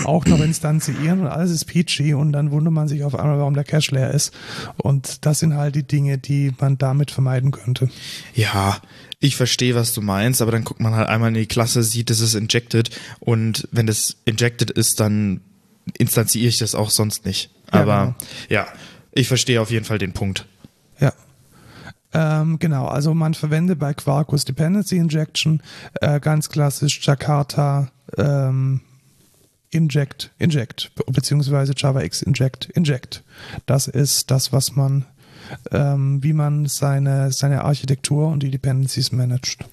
auch noch instanzieren und alles ist peachy und dann wundert man sich auf einmal, warum der Cache leer ist. Und das sind halt die Dinge, die man damit vermeiden könnte. Ja, ich verstehe, was du meinst, aber dann guckt man halt einmal in die Klasse, sieht, es ist injected und wenn das injected ist, dann instanziere ich das auch sonst nicht. Ja, Aber genau. ja, ich verstehe auf jeden Fall den Punkt. Ja. Ähm, genau, also man verwendet bei Quarkus Dependency Injection äh, ganz klassisch Jakarta ähm, Inject, Inject, beziehungsweise JavaX Inject, Inject. Das ist das, was man, ähm, wie man seine, seine Architektur und die Dependencies managt.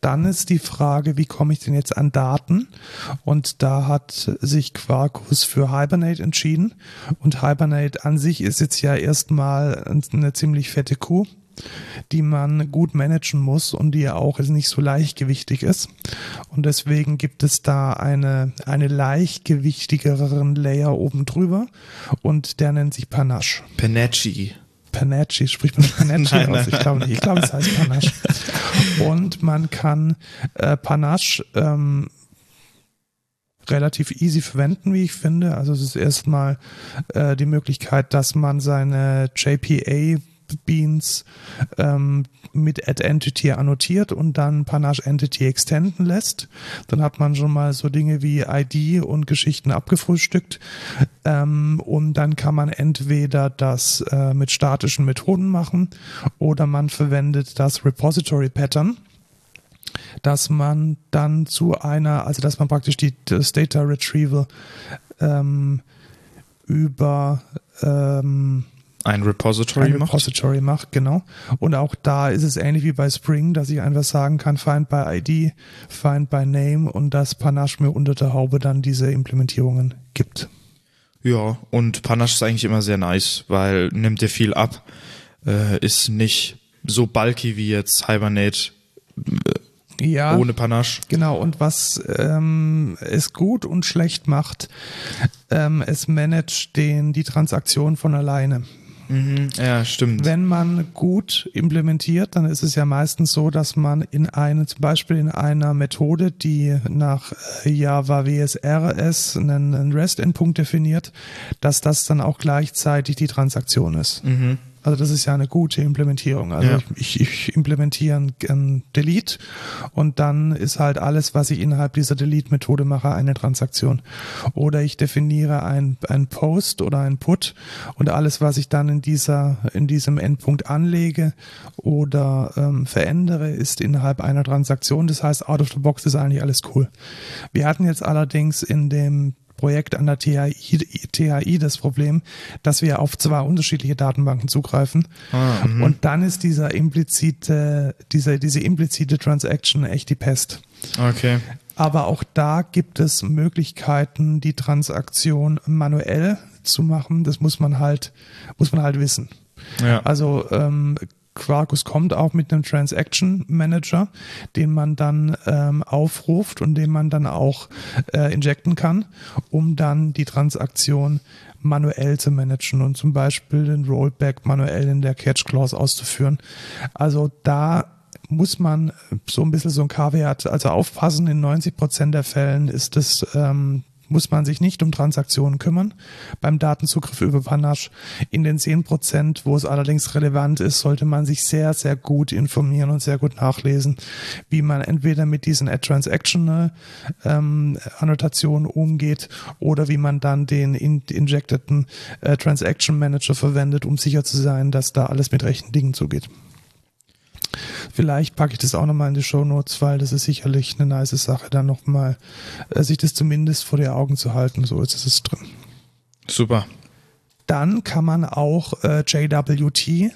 Dann ist die Frage, wie komme ich denn jetzt an Daten? Und da hat sich Quarkus für Hibernate entschieden. Und Hibernate an sich ist jetzt ja erstmal eine ziemlich fette Kuh, die man gut managen muss und die ja auch nicht so leichtgewichtig ist. Und deswegen gibt es da eine, eine leichtgewichtigeren Layer oben drüber und der nennt sich Panache. Panache. Panache, spricht man Panache nein, aus? Ich glaube nicht. Ich glaube, es heißt Panache. Und man kann äh, Panache ähm, relativ easy verwenden, wie ich finde. Also es ist erstmal äh, die Möglichkeit, dass man seine JPA Beans ähm, mit Add Entity annotiert und dann Panache Entity extenden lässt. Dann hat man schon mal so Dinge wie ID und Geschichten abgefrühstückt. Ähm, und dann kann man entweder das äh, mit statischen Methoden machen oder man verwendet das Repository Pattern dass man dann zu einer, also dass man praktisch die, das Data Retrieval ähm, über ähm, ein Repository ein macht. Repository macht, genau. Und auch da ist es ähnlich wie bei Spring, dass ich einfach sagen kann, find by ID, find by name und dass Panache mir unter der Haube dann diese Implementierungen gibt. Ja, und Panache ist eigentlich immer sehr nice, weil nimmt dir viel ab, äh, ist nicht so bulky wie jetzt Hibernate. Äh, ja, ohne Panache. Genau, und was ähm, es gut und schlecht macht, ähm, es managt den, die Transaktion von alleine. Mhm, ja, stimmt. Wenn man gut implementiert, dann ist es ja meistens so, dass man in eine, zum Beispiel in einer Methode, die nach äh, Java WSRS einen, einen REST-Endpunkt definiert, dass das dann auch gleichzeitig die Transaktion ist. Mhm. Also das ist ja eine gute Implementierung. Also ja. ich, ich implementiere ein, Delete und dann ist halt alles, was ich innerhalb dieser Delete-Methode mache, eine Transaktion. Oder ich definiere ein, ein Post oder ein Put und alles, was ich dann in dieser in diesem Endpunkt anlege oder ähm, verändere, ist innerhalb einer Transaktion. Das heißt, out of the box ist eigentlich alles cool. Wir hatten jetzt allerdings in dem Projekt an der THI, THI das Problem, dass wir auf zwei unterschiedliche Datenbanken zugreifen. Ah, mhm. und dann ist dieser implizite, diese, diese implizite Transaction echt die Pest. Okay. Aber auch da gibt es Möglichkeiten, die Transaktion manuell zu machen. Das muss man halt, muss man halt wissen. Ja. Also ähm, Quarkus kommt auch mit einem Transaction Manager, den man dann ähm, aufruft und den man dann auch äh, injecten kann, um dann die Transaktion manuell zu managen und zum Beispiel den Rollback manuell in der Catch Clause auszuführen. Also da muss man so ein bisschen so ein K-Wert, also aufpassen, in 90 Prozent der Fällen ist es ähm, muss man sich nicht um Transaktionen kümmern beim Datenzugriff über Panache. In den 10 Prozent, wo es allerdings relevant ist, sollte man sich sehr, sehr gut informieren und sehr gut nachlesen, wie man entweder mit diesen Add-Transactional ähm, Annotationen umgeht oder wie man dann den in, injecteten äh, Transaction Manager verwendet, um sicher zu sein, dass da alles mit rechten Dingen zugeht. Vielleicht packe ich das auch nochmal in die Show Notes, weil das ist sicherlich eine nice Sache, dann nochmal äh, sich das zumindest vor die Augen zu halten. So ist es drin. Super. Dann kann man auch äh, JWT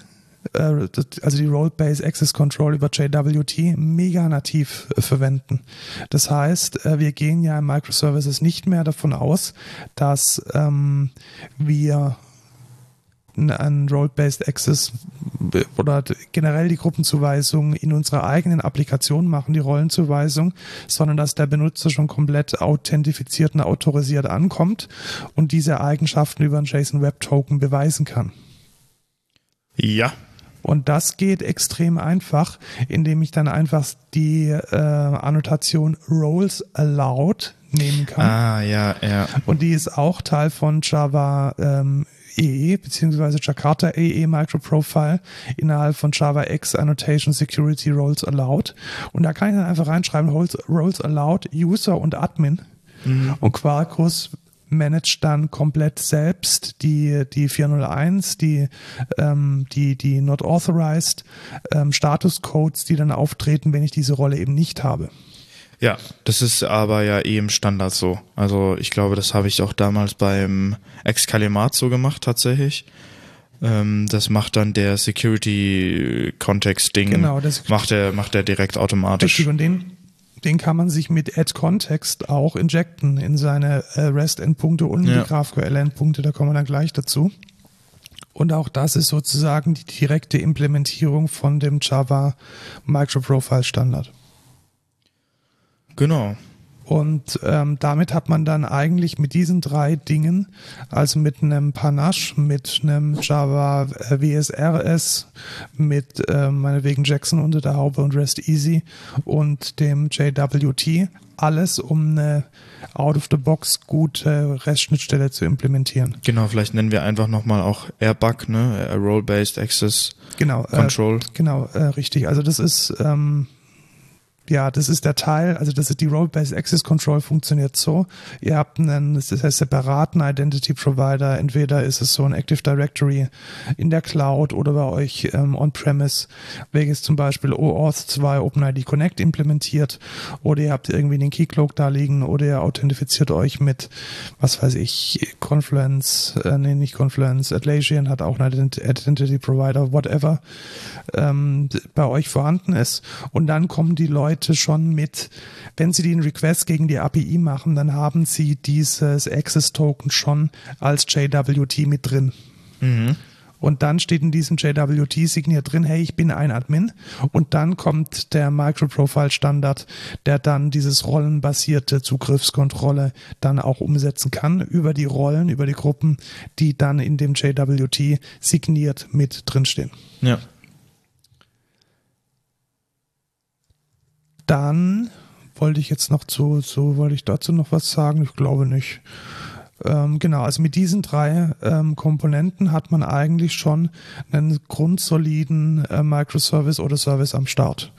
äh, also die Role-Based Access Control über JWT mega nativ äh, verwenden. Das heißt, äh, wir gehen ja in Microservices nicht mehr davon aus, dass ähm, wir an Role-Based Access oder generell die Gruppenzuweisung in unserer eigenen Applikation machen, die Rollenzuweisung, sondern dass der Benutzer schon komplett authentifiziert und autorisiert ankommt und diese Eigenschaften über einen JSON Web Token beweisen kann. Ja. Und das geht extrem einfach, indem ich dann einfach die äh, Annotation Roles Allowed nehmen kann. Ah, ja, ja. Und die ist auch Teil von Java ähm, EE beziehungsweise Jakarta EE Microprofile innerhalb von Java X Annotation Security Roles Allowed. Und da kann ich dann einfach reinschreiben, Roles, Roles Allowed, User und Admin. Mhm. Und Quarkus managt dann komplett selbst die, die 401, die, ähm, die, die Not Authorized ähm, Statuscodes, die dann auftreten, wenn ich diese Rolle eben nicht habe. Ja, das ist aber ja eh im Standard so. Also ich glaube, das habe ich auch damals beim Excalimat so gemacht tatsächlich. Ähm, das macht dann der Security-Context-Ding. Genau, das macht er macht er direkt automatisch. Richtig, und den, den kann man sich mit Add Context auch injecten in seine äh, REST-Endpunkte und ja. die GraphQL-Endpunkte. Da kommen wir dann gleich dazu. Und auch das ist sozusagen die direkte Implementierung von dem Java Microprofile Standard. Genau. Und ähm, damit hat man dann eigentlich mit diesen drei Dingen, also mit einem Panache, mit einem Java äh, WSRS, mit äh, meinetwegen Jackson unter der Haube und REST Easy und dem JWT, alles um eine out-of-the-box gute REST-Schnittstelle zu implementieren. Genau, vielleicht nennen wir einfach nochmal auch Airbug, ne? Role-Based Access genau, äh, Control. Äh, genau, äh, richtig. Also das ist ähm, ja, das ist der Teil, also das ist die Role-Based Access Control funktioniert so. Ihr habt einen das heißt, separaten Identity Provider. Entweder ist es so ein Active Directory in der Cloud oder bei euch ähm, on-premise, welches zum Beispiel OAuth 2 OpenID Connect implementiert. Oder ihr habt irgendwie den Keycloak da liegen oder ihr authentifiziert euch mit, was weiß ich, Confluence, äh, nee, nicht Confluence, Atlassian hat auch einen Identity Provider, whatever, ähm, bei euch vorhanden ist. Und dann kommen die Leute heute schon mit, wenn Sie den Request gegen die API machen, dann haben Sie dieses Access Token schon als JWT mit drin. Mhm. Und dann steht in diesem JWT signiert drin, hey, ich bin ein Admin. Und dann kommt der Microprofile Standard, der dann dieses rollenbasierte Zugriffskontrolle dann auch umsetzen kann über die Rollen, über die Gruppen, die dann in dem JWT signiert mit drinstehen. Ja. Dann wollte ich jetzt noch zu, so wollte ich dazu noch was sagen? Ich glaube nicht. Ähm, genau, also mit diesen drei ähm, Komponenten hat man eigentlich schon einen grundsoliden äh, Microservice oder Service am Start.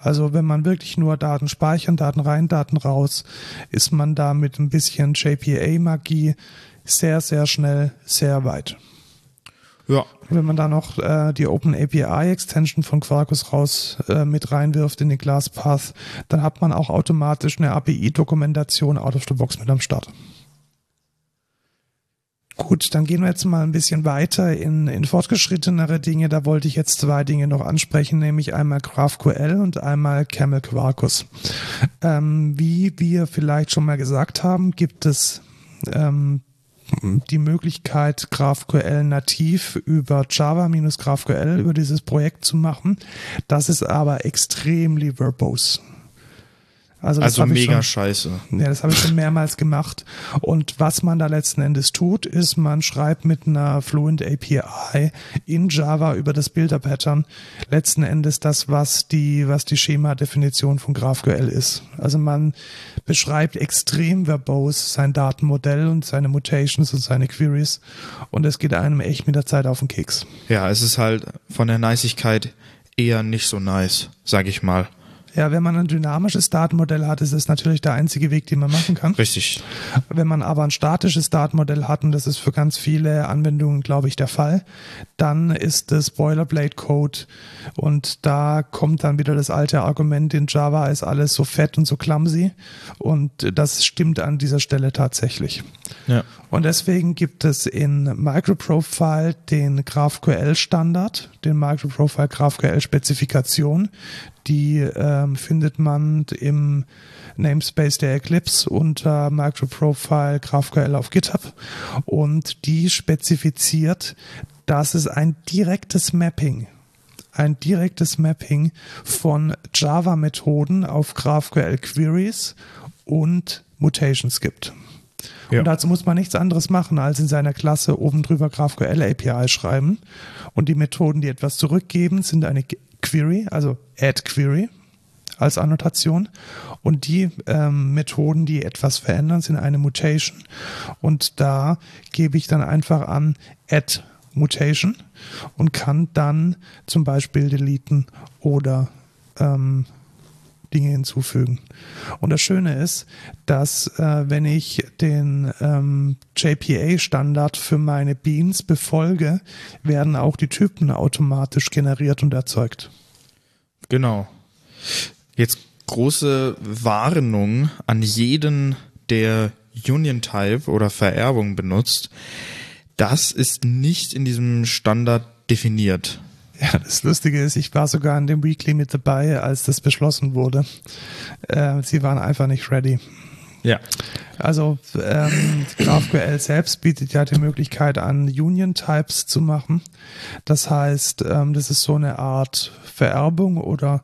Also wenn man wirklich nur Daten speichern, Daten rein, Daten raus, ist man da mit ein bisschen JPA-Magie sehr, sehr schnell, sehr weit. Ja. Wenn man da noch äh, die Open API Extension von Quarkus raus äh, mit reinwirft in den Glasspath, dann hat man auch automatisch eine API-Dokumentation out of the box mit am Start. Gut, dann gehen wir jetzt mal ein bisschen weiter in, in fortgeschrittenere Dinge. Da wollte ich jetzt zwei Dinge noch ansprechen, nämlich einmal GraphQL und einmal Camel Quarkus. Ähm, wie wir vielleicht schon mal gesagt haben, gibt es ähm, die Möglichkeit, GraphQL nativ über Java-GraphQL über dieses Projekt zu machen. Das ist aber extrem verbose. Also, also mega schon, scheiße. Ja, das habe ich schon mehrmals gemacht. Und was man da letzten Endes tut, ist, man schreibt mit einer Fluent API in Java über das Builder-Pattern letzten Endes das, was die, was die Schema-Definition von GraphQL ist. Also man beschreibt extrem verbose sein Datenmodell und seine Mutations und seine Queries. Und es geht einem echt mit der Zeit auf den Keks. Ja, es ist halt von der Niceigkeit eher nicht so nice, sag ich mal. Ja, wenn man ein dynamisches Datenmodell hat, ist es natürlich der einzige Weg, den man machen kann. Richtig. Wenn man aber ein statisches Datenmodell hat, und das ist für ganz viele Anwendungen, glaube ich, der Fall, dann ist das Boilerplate Code und da kommt dann wieder das alte Argument, in Java ist alles so fett und so clumsy und das stimmt an dieser Stelle tatsächlich. Ja. Und deswegen gibt es in Microprofile den GraphQL-Standard, den Microprofile GraphQL-Spezifikation, die ähm, findet man im Namespace der Eclipse unter Microprofile GraphQL auf GitHub und die spezifiziert, dass es ein direktes Mapping ein direktes Mapping von Java-Methoden auf GraphQL Queries und Mutations gibt. Ja. Und dazu muss man nichts anderes machen, als in seiner Klasse oben drüber GraphQL API schreiben. Und die Methoden, die etwas zurückgeben, sind eine Query, also Add Query als Annotation. Und die ähm, Methoden, die etwas verändern, sind eine Mutation. Und da gebe ich dann einfach an Add Mutation und kann dann zum Beispiel deleten oder ähm, Dinge hinzufügen. Und das Schöne ist, dass äh, wenn ich den ähm, JPA-Standard für meine Beans befolge, werden auch die Typen automatisch generiert und erzeugt. Genau. Jetzt große Warnung an jeden, der Union Type oder Vererbung benutzt. Das ist nicht in diesem Standard definiert. Ja, das Lustige ist, ich war sogar in dem Weekly mit dabei, als das beschlossen wurde. Äh, sie waren einfach nicht ready. Ja. Also ähm, GraphQL selbst bietet ja die Möglichkeit an, Union-Types zu machen. Das heißt, ähm, das ist so eine Art Vererbung oder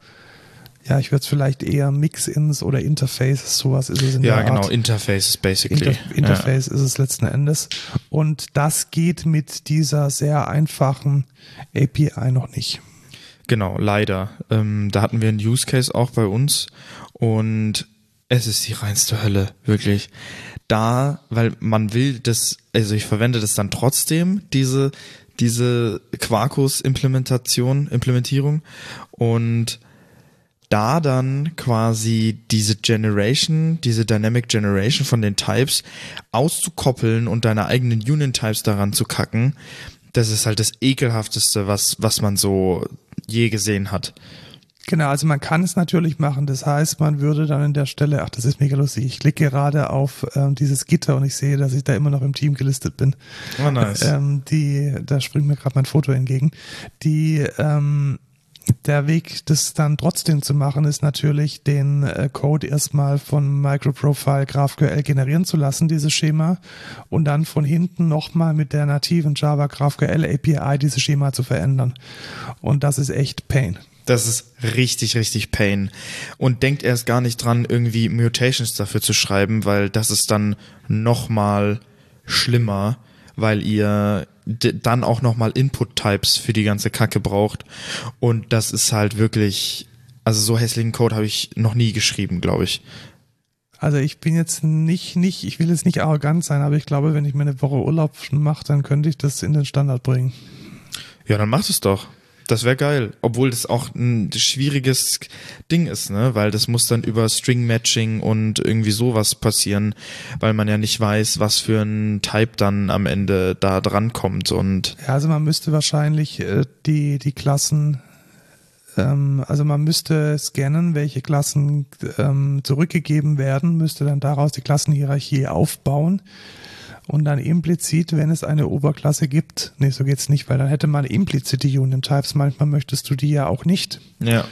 ja, ich würde es vielleicht eher Mix-Ins oder Interfaces, sowas ist es in ja, der genau, Art. Interfaces basically. Inter Interface ja. ist es letzten Endes. Und das geht mit dieser sehr einfachen API noch nicht. Genau, leider. Ähm, da hatten wir einen Use Case auch bei uns und es ist die reinste Hölle, wirklich. Da, weil man will das, also ich verwende das dann trotzdem, diese, diese Quarkus-Implementation, Implementierung und da dann quasi diese Generation, diese Dynamic Generation von den Types auszukoppeln und deine eigenen Union Types daran zu kacken, das ist halt das ekelhafteste, was, was man so je gesehen hat. Genau, also man kann es natürlich machen. Das heißt, man würde dann in der Stelle, ach, das ist mega lustig. Ich klicke gerade auf ähm, dieses Gitter und ich sehe, dass ich da immer noch im Team gelistet bin. Oh, nice. [laughs] Ähm, die, da springt mir gerade mein Foto entgegen. Die ähm, der Weg, das dann trotzdem zu machen, ist natürlich, den äh, Code erstmal von Microprofile GraphQL generieren zu lassen, dieses Schema, und dann von hinten nochmal mit der nativen Java GraphQL API dieses Schema zu verändern. Und das ist echt Pain. Das ist richtig, richtig Pain. Und denkt erst gar nicht dran, irgendwie Mutations dafür zu schreiben, weil das ist dann nochmal schlimmer, weil ihr dann auch nochmal Input-Types für die ganze Kacke braucht. Und das ist halt wirklich, also so hässlichen Code habe ich noch nie geschrieben, glaube ich. Also ich bin jetzt nicht, nicht, ich will jetzt nicht arrogant sein, aber ich glaube, wenn ich mir eine Woche Urlaub mache, dann könnte ich das in den Standard bringen. Ja, dann mach es doch. Das wäre geil. Obwohl das auch ein schwieriges Ding ist, ne? Weil das muss dann über String Matching und irgendwie sowas passieren, weil man ja nicht weiß, was für ein Type dann am Ende da dran kommt und. Ja, also man müsste wahrscheinlich äh, die, die Klassen ähm, also man müsste scannen, welche Klassen ähm, zurückgegeben werden, müsste dann daraus die Klassenhierarchie aufbauen und dann implizit, wenn es eine Oberklasse gibt, nee, so geht's nicht, weil dann hätte man implizite Union Types. Manchmal möchtest du die ja auch nicht. Ja.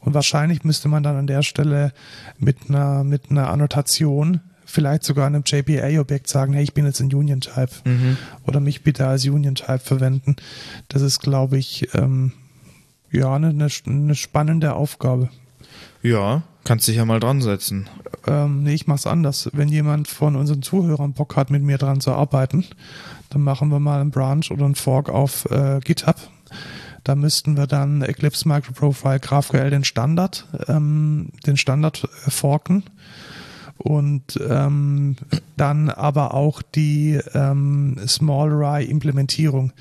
Und wahrscheinlich müsste man dann an der Stelle mit einer, mit einer Annotation vielleicht sogar einem JPA-Objekt sagen, hey, ich bin jetzt ein Union-Type mhm. oder mich bitte als Union-Type verwenden. Das ist, glaube ich, ähm, ja, eine, eine spannende Aufgabe. Ja, kannst dich ja mal dran setzen. Ähm, nee, ich mach's anders. Wenn jemand von unseren Zuhörern Bock hat, mit mir dran zu arbeiten, dann machen wir mal einen Branch oder einen Fork auf äh, GitHub. Da müssten wir dann Eclipse Microprofile GraphQL den Standard, ähm, den Standard äh, forken und ähm, dann aber auch die ähm, Small Rye Implementierung,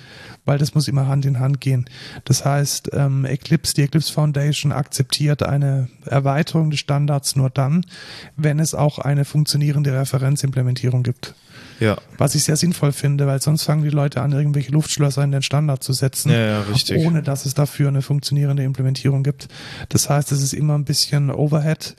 weil das muss immer Hand in Hand gehen. Das heißt, ähm, Eclipse, die Eclipse Foundation akzeptiert eine Erweiterung des Standards nur dann, wenn es auch eine funktionierende Referenzimplementierung gibt. Ja. Was ich sehr sinnvoll finde, weil sonst fangen die Leute an, irgendwelche Luftschlösser in den Standard zu setzen, ja, ja, richtig. ohne dass es dafür eine funktionierende Implementierung gibt. Das heißt, es ist immer ein bisschen Overhead,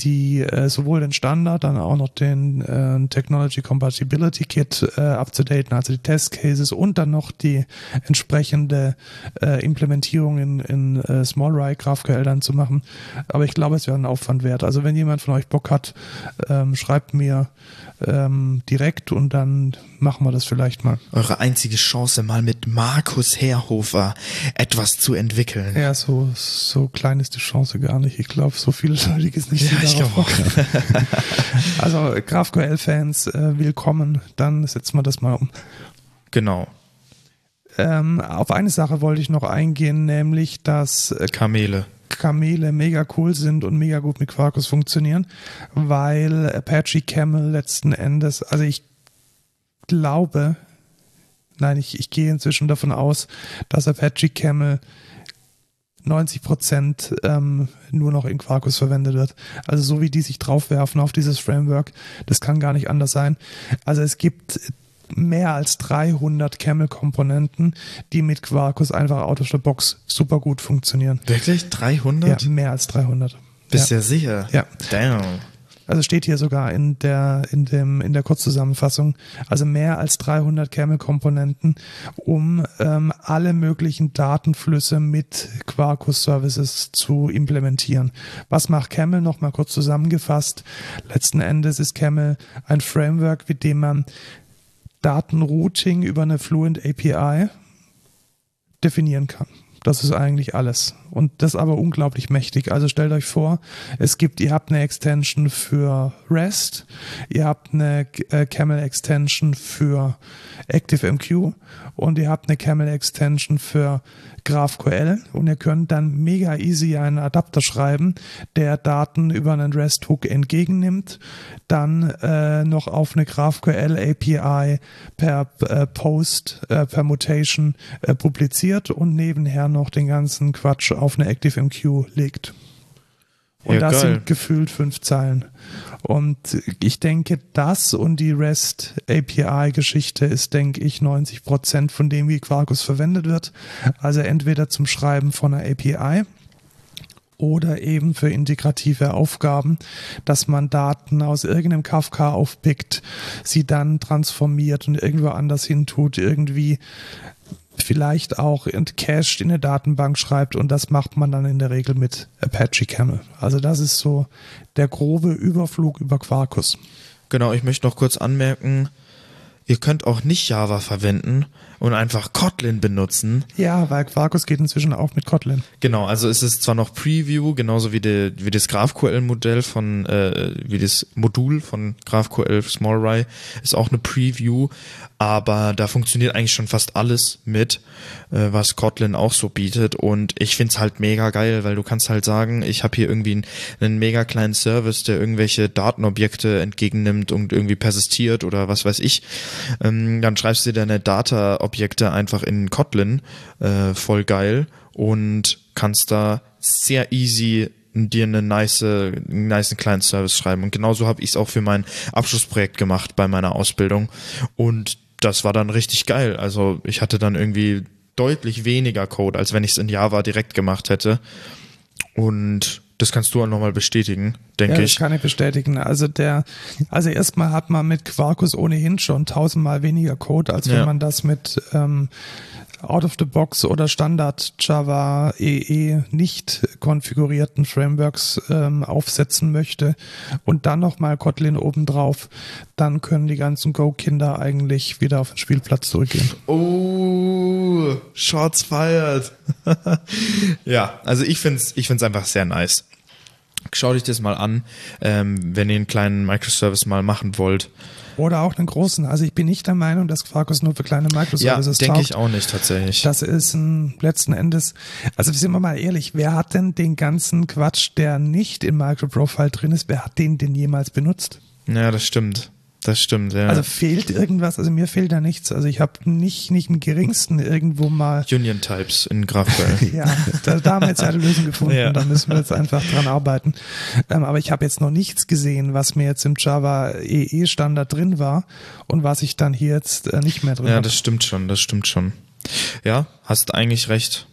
die äh, sowohl den Standard, dann auch noch den äh, Technology Compatibility Kit äh, up-to-date, also die Test Cases und dann noch die entsprechende äh, Implementierung in, in äh, Small Rye GraphQL dann zu machen. Aber ich glaube, es wäre ein Aufwand wert. Also wenn jemand von euch Bock hat, ähm, schreibt mir ähm, direkt und dann machen wir das vielleicht mal. Eure einzige Chance, mal mit Markus Herhofer etwas zu entwickeln. Ja, so, so klein ist die Chance gar nicht. Ich glaube, so vielfältig [laughs] ist nicht. Ja, ich glaube [laughs] Also GraphQL-Fans, äh, willkommen. Dann setzen wir das mal um. Genau. Ähm, auf eine Sache wollte ich noch eingehen, nämlich dass äh, Kamele. Kamele mega cool sind und mega gut mit Quarkus funktionieren, weil Apache Camel letzten Endes, also ich glaube, nein, ich, ich gehe inzwischen davon aus, dass Apache Camel 90 Prozent ähm, nur noch in Quarkus verwendet wird. Also so wie die sich draufwerfen auf dieses Framework, das kann gar nicht anders sein. Also es gibt mehr als 300 Camel-Komponenten, die mit Quarkus einfach out of the box super gut funktionieren. Wirklich? 300? Ja, mehr als 300. Bist du ja. ja sicher? Ja. Damn. Also steht hier sogar in der, in dem, in der Kurzzusammenfassung, also mehr als 300 Camel-Komponenten, um ähm, alle möglichen Datenflüsse mit Quarkus Services zu implementieren. Was macht Camel? Nochmal kurz zusammengefasst. Letzten Endes ist Camel ein Framework, mit dem man Datenrouting über eine Fluent API definieren kann. Das ist eigentlich alles. Und das aber unglaublich mächtig. Also stellt euch vor, es gibt, ihr habt eine Extension für REST, ihr habt eine äh, Camel Extension für ActiveMQ und ihr habt eine Camel Extension für GraphQL und ihr könnt dann mega easy einen Adapter schreiben, der Daten über einen REST-Hook entgegennimmt, dann äh, noch auf eine GraphQL API per äh, Post, äh, per Mutation äh, publiziert und nebenher noch den ganzen Quatsch auf eine ActiveMQ legt. Und ja, das geil. sind gefühlt fünf Zeilen. Und ich denke, das und die REST API-Geschichte ist, denke ich, 90 Prozent von dem, wie Quarkus verwendet wird. Also entweder zum Schreiben von einer API oder eben für integrative Aufgaben, dass man Daten aus irgendeinem Kafka aufpickt, sie dann transformiert und irgendwo anders hin tut, irgendwie vielleicht auch entcached in eine Datenbank schreibt und das macht man dann in der Regel mit Apache Camel. Also das ist so der grobe Überflug über Quarkus. Genau, ich möchte noch kurz anmerken, ihr könnt auch nicht Java verwenden und einfach Kotlin benutzen. Ja, weil Quarkus geht inzwischen auch mit Kotlin. Genau, also es ist zwar noch Preview, genauso wie, de, wie das GraphQL-Modell von, äh, wie das Modul von GraphQL SmallRye ist auch eine Preview, aber da funktioniert eigentlich schon fast alles mit, äh, was Kotlin auch so bietet und ich find's halt mega geil, weil du kannst halt sagen, ich habe hier irgendwie einen, einen, mega kleinen Service, der irgendwelche Datenobjekte entgegennimmt und irgendwie persistiert oder was weiß ich. Ähm, dann schreibst du dir deine Data-Objekte einfach in Kotlin, äh, voll geil und kannst da sehr easy dir eine nice, einen nice kleinen Service schreiben. Und genauso habe ich es auch für mein Abschlussprojekt gemacht bei meiner Ausbildung. Und das war dann richtig geil. Also ich hatte dann irgendwie deutlich weniger Code, als wenn ich es in Java direkt gemacht hätte. Und das kannst du auch nochmal bestätigen, denke ja, ich. Das kann ich bestätigen. Also der, also erstmal hat man mit Quarkus ohnehin schon tausendmal weniger Code, als ja. wenn man das mit ähm, out of the box oder Standard Java EE nicht konfigurierten Frameworks ähm, aufsetzen möchte und dann nochmal Kotlin obendrauf, dann können die ganzen Go-Kinder eigentlich wieder auf den Spielplatz zurückgehen. Oh, Shots fired. [laughs] ja, also ich finde es ich find's einfach sehr nice. Schaut euch das mal an, ähm, wenn ihr einen kleinen Microservice mal machen wollt. Oder auch einen großen. Also ich bin nicht der Meinung, dass Quarkus nur für kleine Microservices ja, denke ich auch nicht tatsächlich. Das ist ein letzten Endes, also sind wir mal ehrlich, wer hat denn den ganzen Quatsch, der nicht im Microprofile drin ist, wer hat den denn jemals benutzt? Ja, das stimmt. Das stimmt, ja. Also fehlt irgendwas, also mir fehlt da nichts. Also ich habe nicht, nicht im geringsten irgendwo mal. Union Types in GraphQL. [laughs] ja, da, da haben wir jetzt eine Lösung gefunden. Ja. Da müssen wir jetzt einfach dran arbeiten. Ähm, aber ich habe jetzt noch nichts gesehen, was mir jetzt im Java EE Standard drin war und was ich dann hier jetzt äh, nicht mehr drin habe. Ja, das stimmt schon, das stimmt schon. Ja, hast eigentlich recht.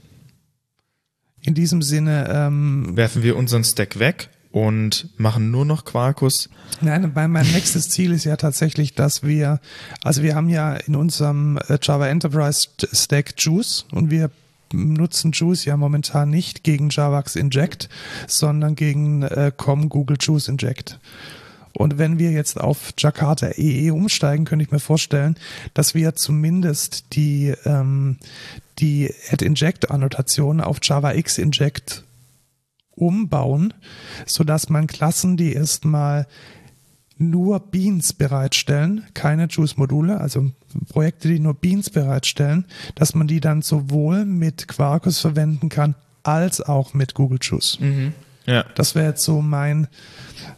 In diesem Sinne ähm, werfen wir unseren Stack weg und machen nur noch Quarkus. Nein, mein, mein nächstes Ziel ist ja tatsächlich, dass wir, also wir haben ja in unserem äh, Java Enterprise Stack Juice und wir nutzen Juice ja momentan nicht gegen Javax Inject, sondern gegen äh, COM Google Juice Inject. Und wenn wir jetzt auf Jakarta EE umsteigen, könnte ich mir vorstellen, dass wir zumindest die, ähm, die Add-Inject-Annotation auf Java X Inject umbauen, sodass man Klassen, die erstmal nur Beans bereitstellen, keine Juice-Module, also Projekte, die nur Beans bereitstellen, dass man die dann sowohl mit Quarkus verwenden kann, als auch mit Google Juice. Mhm. Ja. Das wäre jetzt so mein,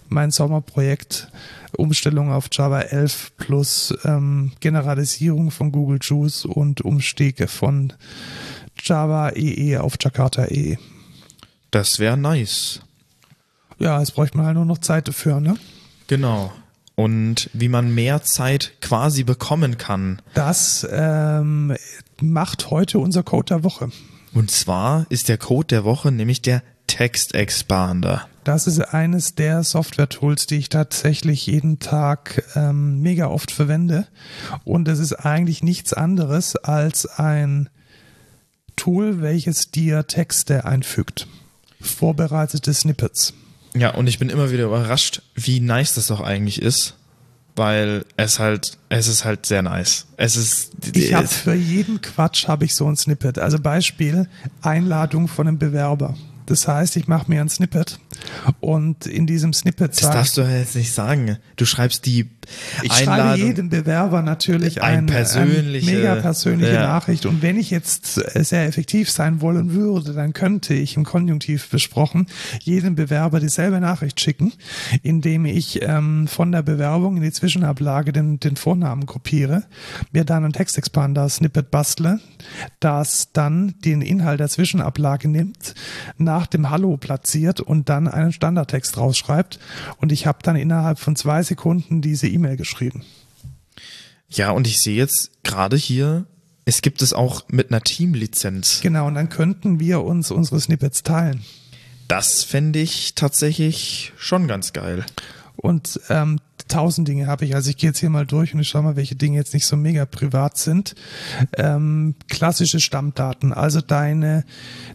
mein Sommerprojekt. Umstellung auf Java 11 plus ähm, Generalisierung von Google Juice und Umstiege von Java EE e auf Jakarta EE. Das wäre nice. Ja, es bräuchte man halt nur noch Zeit dafür, ne? Genau. Und wie man mehr Zeit quasi bekommen kann. Das ähm, macht heute unser Code der Woche. Und zwar ist der Code der Woche nämlich der Text Expander. Das ist eines der Software-Tools, die ich tatsächlich jeden Tag ähm, mega oft verwende. Und es ist eigentlich nichts anderes als ein Tool, welches dir Texte einfügt vorbereitete Snippets. Ja, und ich bin immer wieder überrascht, wie nice das doch eigentlich ist, weil es halt, es ist halt sehr nice. Es ist. Ich habe für jeden Quatsch habe ich so ein Snippet. Also Beispiel Einladung von einem Bewerber. Das heißt, ich mache mir ein Snippet und in diesem Snippet Das darfst du jetzt nicht sagen. Du schreibst die ich Einladung. schreibe jedem Bewerber natürlich ein, ein persönliche, eine mega persönliche ja. Nachricht. Und wenn ich jetzt sehr effektiv sein wollen würde, dann könnte ich im Konjunktiv besprochen jedem Bewerber dieselbe Nachricht schicken, indem ich ähm, von der Bewerbung in die Zwischenablage den, den Vornamen kopiere, mir dann ein Textexpander-Snippet bastle, das dann den Inhalt der Zwischenablage nimmt, nach dem Hallo platziert und dann einen Standardtext rausschreibt. Und ich habe dann innerhalb von zwei Sekunden diese E-Mail geschrieben. Ja, und ich sehe jetzt gerade hier, es gibt es auch mit einer Teamlizenz. Genau, und dann könnten wir uns unsere Snippets teilen. Das fände ich tatsächlich schon ganz geil. Und ähm, tausend Dinge habe ich. Also ich gehe jetzt hier mal durch und ich schaue mal, welche Dinge jetzt nicht so mega privat sind. Ähm, klassische Stammdaten, also deine,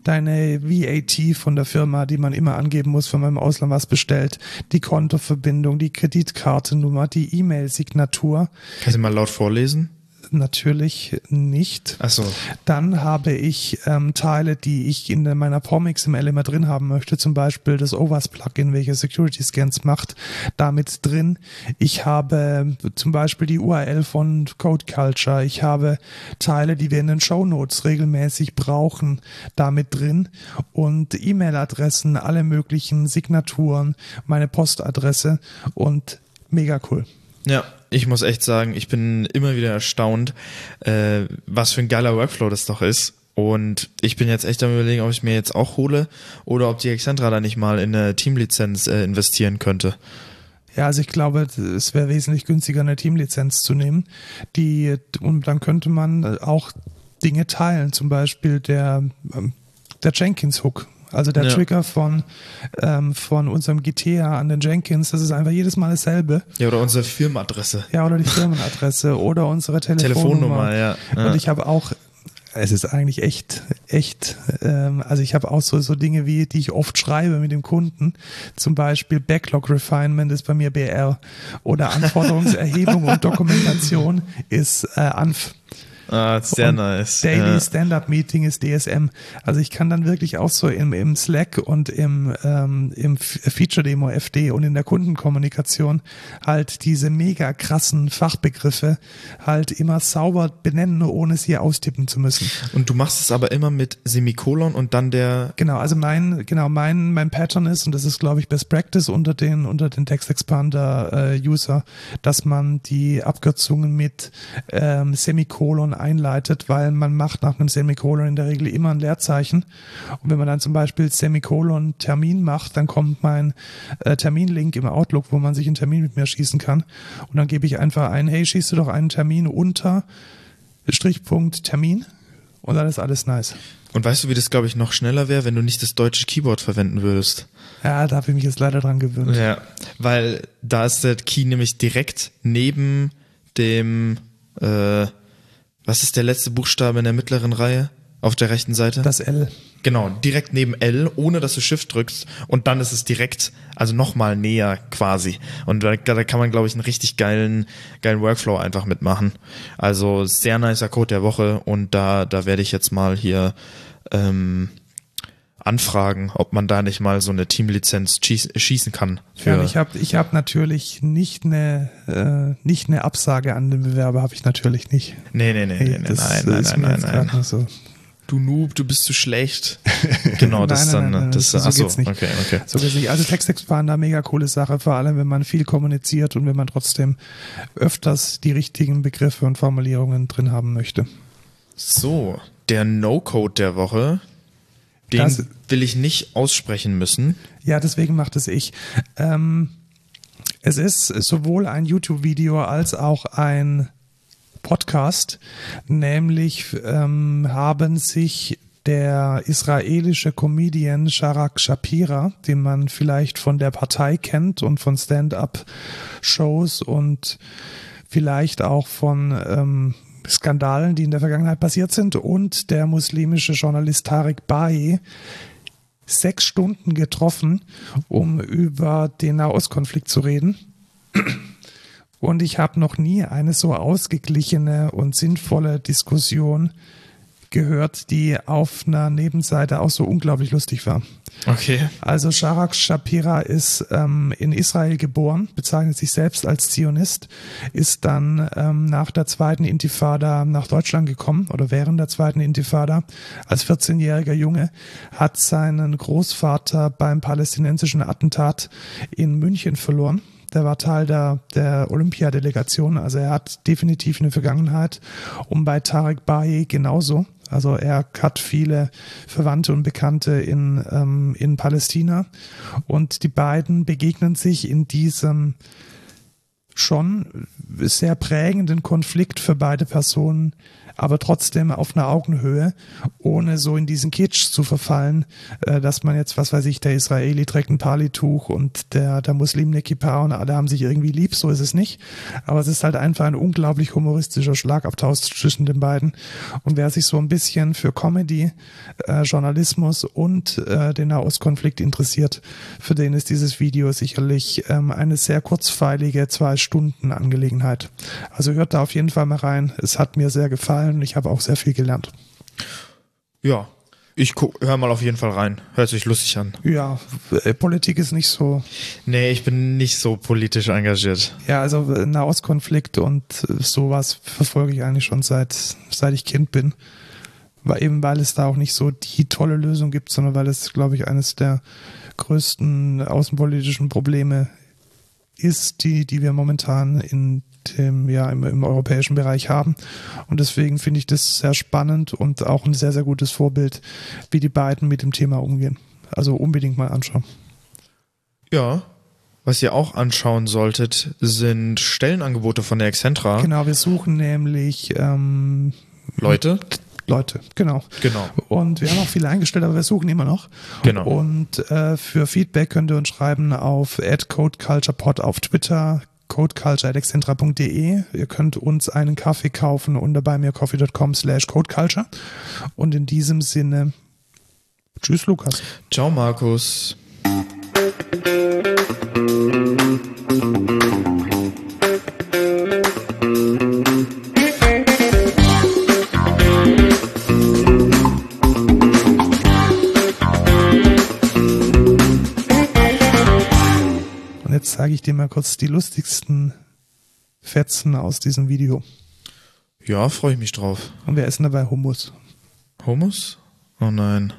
deine VAT von der Firma, die man immer angeben muss, wenn man im Ausland was bestellt, die Kontoverbindung, die Kreditkartennummer, die E-Mail-Signatur. Kannst du mal laut vorlesen? Natürlich nicht. Ach so. Dann habe ich ähm, Teile, die ich in meiner POM XML immer drin haben möchte, zum Beispiel das OWASP-Plugin, welches Security Scans macht, damit drin. Ich habe zum Beispiel die URL von Code Culture. Ich habe Teile, die wir in den Show Notes regelmäßig brauchen, damit drin und E-Mail-Adressen, alle möglichen Signaturen, meine Postadresse und mega cool. Ja, ich muss echt sagen, ich bin immer wieder erstaunt, äh, was für ein geiler Workflow das doch ist. Und ich bin jetzt echt am überlegen, ob ich mir jetzt auch hole oder ob die Excentra da nicht mal in eine Teamlizenz äh, investieren könnte. Ja, also ich glaube, es wäre wesentlich günstiger, eine Teamlizenz zu nehmen. Die, und dann könnte man auch Dinge teilen, zum Beispiel der, ähm, der Jenkins Hook also der ja. Trigger von, ähm, von unserem GTA an den Jenkins, das ist einfach jedes Mal dasselbe. Ja, oder unsere Firmenadresse. Ja, oder die Firmenadresse [laughs] oder unsere Telefonnummer. Telefonnummer ja. ja. Und ich habe auch es ist eigentlich echt, echt, ähm, also ich habe auch so, so Dinge wie, die ich oft schreibe mit dem Kunden. Zum Beispiel Backlog Refinement ist bei mir BR oder Anforderungserhebung und [laughs] Dokumentation ist äh, ANF. Ah, sehr und nice. Daily ja. Stand-Up-Meeting ist DSM. Also ich kann dann wirklich auch so im, im Slack und im, ähm, im Feature-Demo FD und in der Kundenkommunikation halt diese mega krassen Fachbegriffe halt immer sauber benennen, ohne sie austippen zu müssen. Und du machst es aber immer mit Semikolon und dann der. Genau, also mein, genau, mein, mein Pattern ist, und das ist, glaube ich, Best Practice unter den, unter den Text Expander äh, User, dass man die Abkürzungen mit ähm, Semikolon einleitet, weil man macht nach einem Semikolon in der Regel immer ein Leerzeichen. Und wenn man dann zum Beispiel Semikolon Termin macht, dann kommt mein äh, Terminlink im Outlook, wo man sich einen Termin mit mir schießen kann. Und dann gebe ich einfach ein, hey, schießt du doch einen Termin unter Strichpunkt Termin und dann ist alles nice. Und weißt du, wie das, glaube ich, noch schneller wäre, wenn du nicht das deutsche Keyboard verwenden würdest? Ja, da habe ich mich jetzt leider dran gewöhnt. Ja, weil da ist der Key nämlich direkt neben dem, äh, was ist der letzte Buchstabe in der mittleren Reihe? Auf der rechten Seite? Das L. Genau, direkt neben L, ohne dass du Shift drückst. Und dann ist es direkt, also nochmal näher quasi. Und da, da kann man, glaube ich, einen richtig geilen, geilen Workflow einfach mitmachen. Also sehr nicer Code der Woche. Und da, da werde ich jetzt mal hier ähm, anfragen, ob man da nicht mal so eine Teamlizenz schießen kann. ja, ich habe ich hab natürlich nicht eine, äh, nicht eine Absage an den Bewerber, habe ich natürlich nicht. Nee, nee, nee, hey, nee, nee nein, nein, nein, nein, nein. So du Noob, du bist zu schlecht. [laughs] Genau, das nein, dann. Nein, nein, das, so achso, geht's nicht. Okay, okay. So geht's nicht. Also Textexpander, mega coole Sache, vor allem wenn man viel kommuniziert und wenn man trotzdem öfters die richtigen Begriffe und Formulierungen drin haben möchte. So, der No-Code der Woche, den das, will ich nicht aussprechen müssen. Ja, deswegen macht es ich. Ähm, es ist sowohl ein YouTube-Video als auch ein Podcast. Nämlich ähm, haben sich der israelische Comedian Sharak Shapira, den man vielleicht von der Partei kennt und von Stand-up-Shows und vielleicht auch von ähm, Skandalen, die in der Vergangenheit passiert sind, und der muslimische Journalist Tariq Baye sechs Stunden getroffen, um über den Nahostkonflikt zu reden. Und ich habe noch nie eine so ausgeglichene und sinnvolle Diskussion gehört, die auf einer Nebenseite auch so unglaublich lustig war. Okay. Also Sharak Shapira ist ähm, in Israel geboren, bezeichnet sich selbst als Zionist, ist dann ähm, nach der zweiten Intifada nach Deutschland gekommen oder während der zweiten Intifada als 14-jähriger Junge, hat seinen Großvater beim palästinensischen Attentat in München verloren der war Teil der, der Olympiadelegation. Also er hat definitiv eine Vergangenheit. Und bei Tarek Baye genauso. Also er hat viele Verwandte und Bekannte in, ähm, in Palästina. Und die beiden begegnen sich in diesem schon sehr prägenden Konflikt für beide Personen aber trotzdem auf einer Augenhöhe, ohne so in diesen Kitsch zu verfallen, äh, dass man jetzt, was weiß ich, der Israeli trägt ein Palituch und der, der Muslim eine Kippa und alle haben sich irgendwie lieb, so ist es nicht. Aber es ist halt einfach ein unglaublich humoristischer Schlagabtausch zwischen den beiden. Und wer sich so ein bisschen für Comedy, äh, Journalismus und äh, den Nahostkonflikt interessiert, für den ist dieses Video sicherlich ähm, eine sehr kurzfeilige zwei Stunden Angelegenheit. Also hört da auf jeden Fall mal rein. Es hat mir sehr gefallen gefallen. Ich habe auch sehr viel gelernt. Ja, ich höre mal auf jeden Fall rein. Hört sich lustig an. Ja, äh, Politik ist nicht so. Nee, ich bin nicht so politisch engagiert. Ja, also äh, Nahostkonflikt und äh, sowas verfolge ich eigentlich schon seit, seit ich Kind bin. Weil eben weil es da auch nicht so die tolle Lösung gibt, sondern weil es, glaube ich, eines der größten außenpolitischen Probleme ist, die, die wir momentan in dem, ja, im, im europäischen Bereich haben. Und deswegen finde ich das sehr spannend und auch ein sehr, sehr gutes Vorbild, wie die beiden mit dem Thema umgehen. Also unbedingt mal anschauen. Ja, was ihr auch anschauen solltet, sind Stellenangebote von der Excentra. Genau, wir suchen nämlich ähm, Leute. Leute, genau. Genau. Und wir haben auch viele eingestellt, aber wir suchen immer noch. Genau. Und äh, für Feedback könnt ihr uns schreiben auf @codeculturepod auf Twitter, codeculture.excentra.de. Ihr könnt uns einen Kaffee kaufen unter bei mir coffee.com slash codeculture. Und in diesem Sinne, tschüss Lukas. Ciao Markus. Zeige ich dir mal kurz die lustigsten Fetzen aus diesem Video. Ja, freue ich mich drauf. Und wir essen dabei Hummus. Hummus? Oh nein.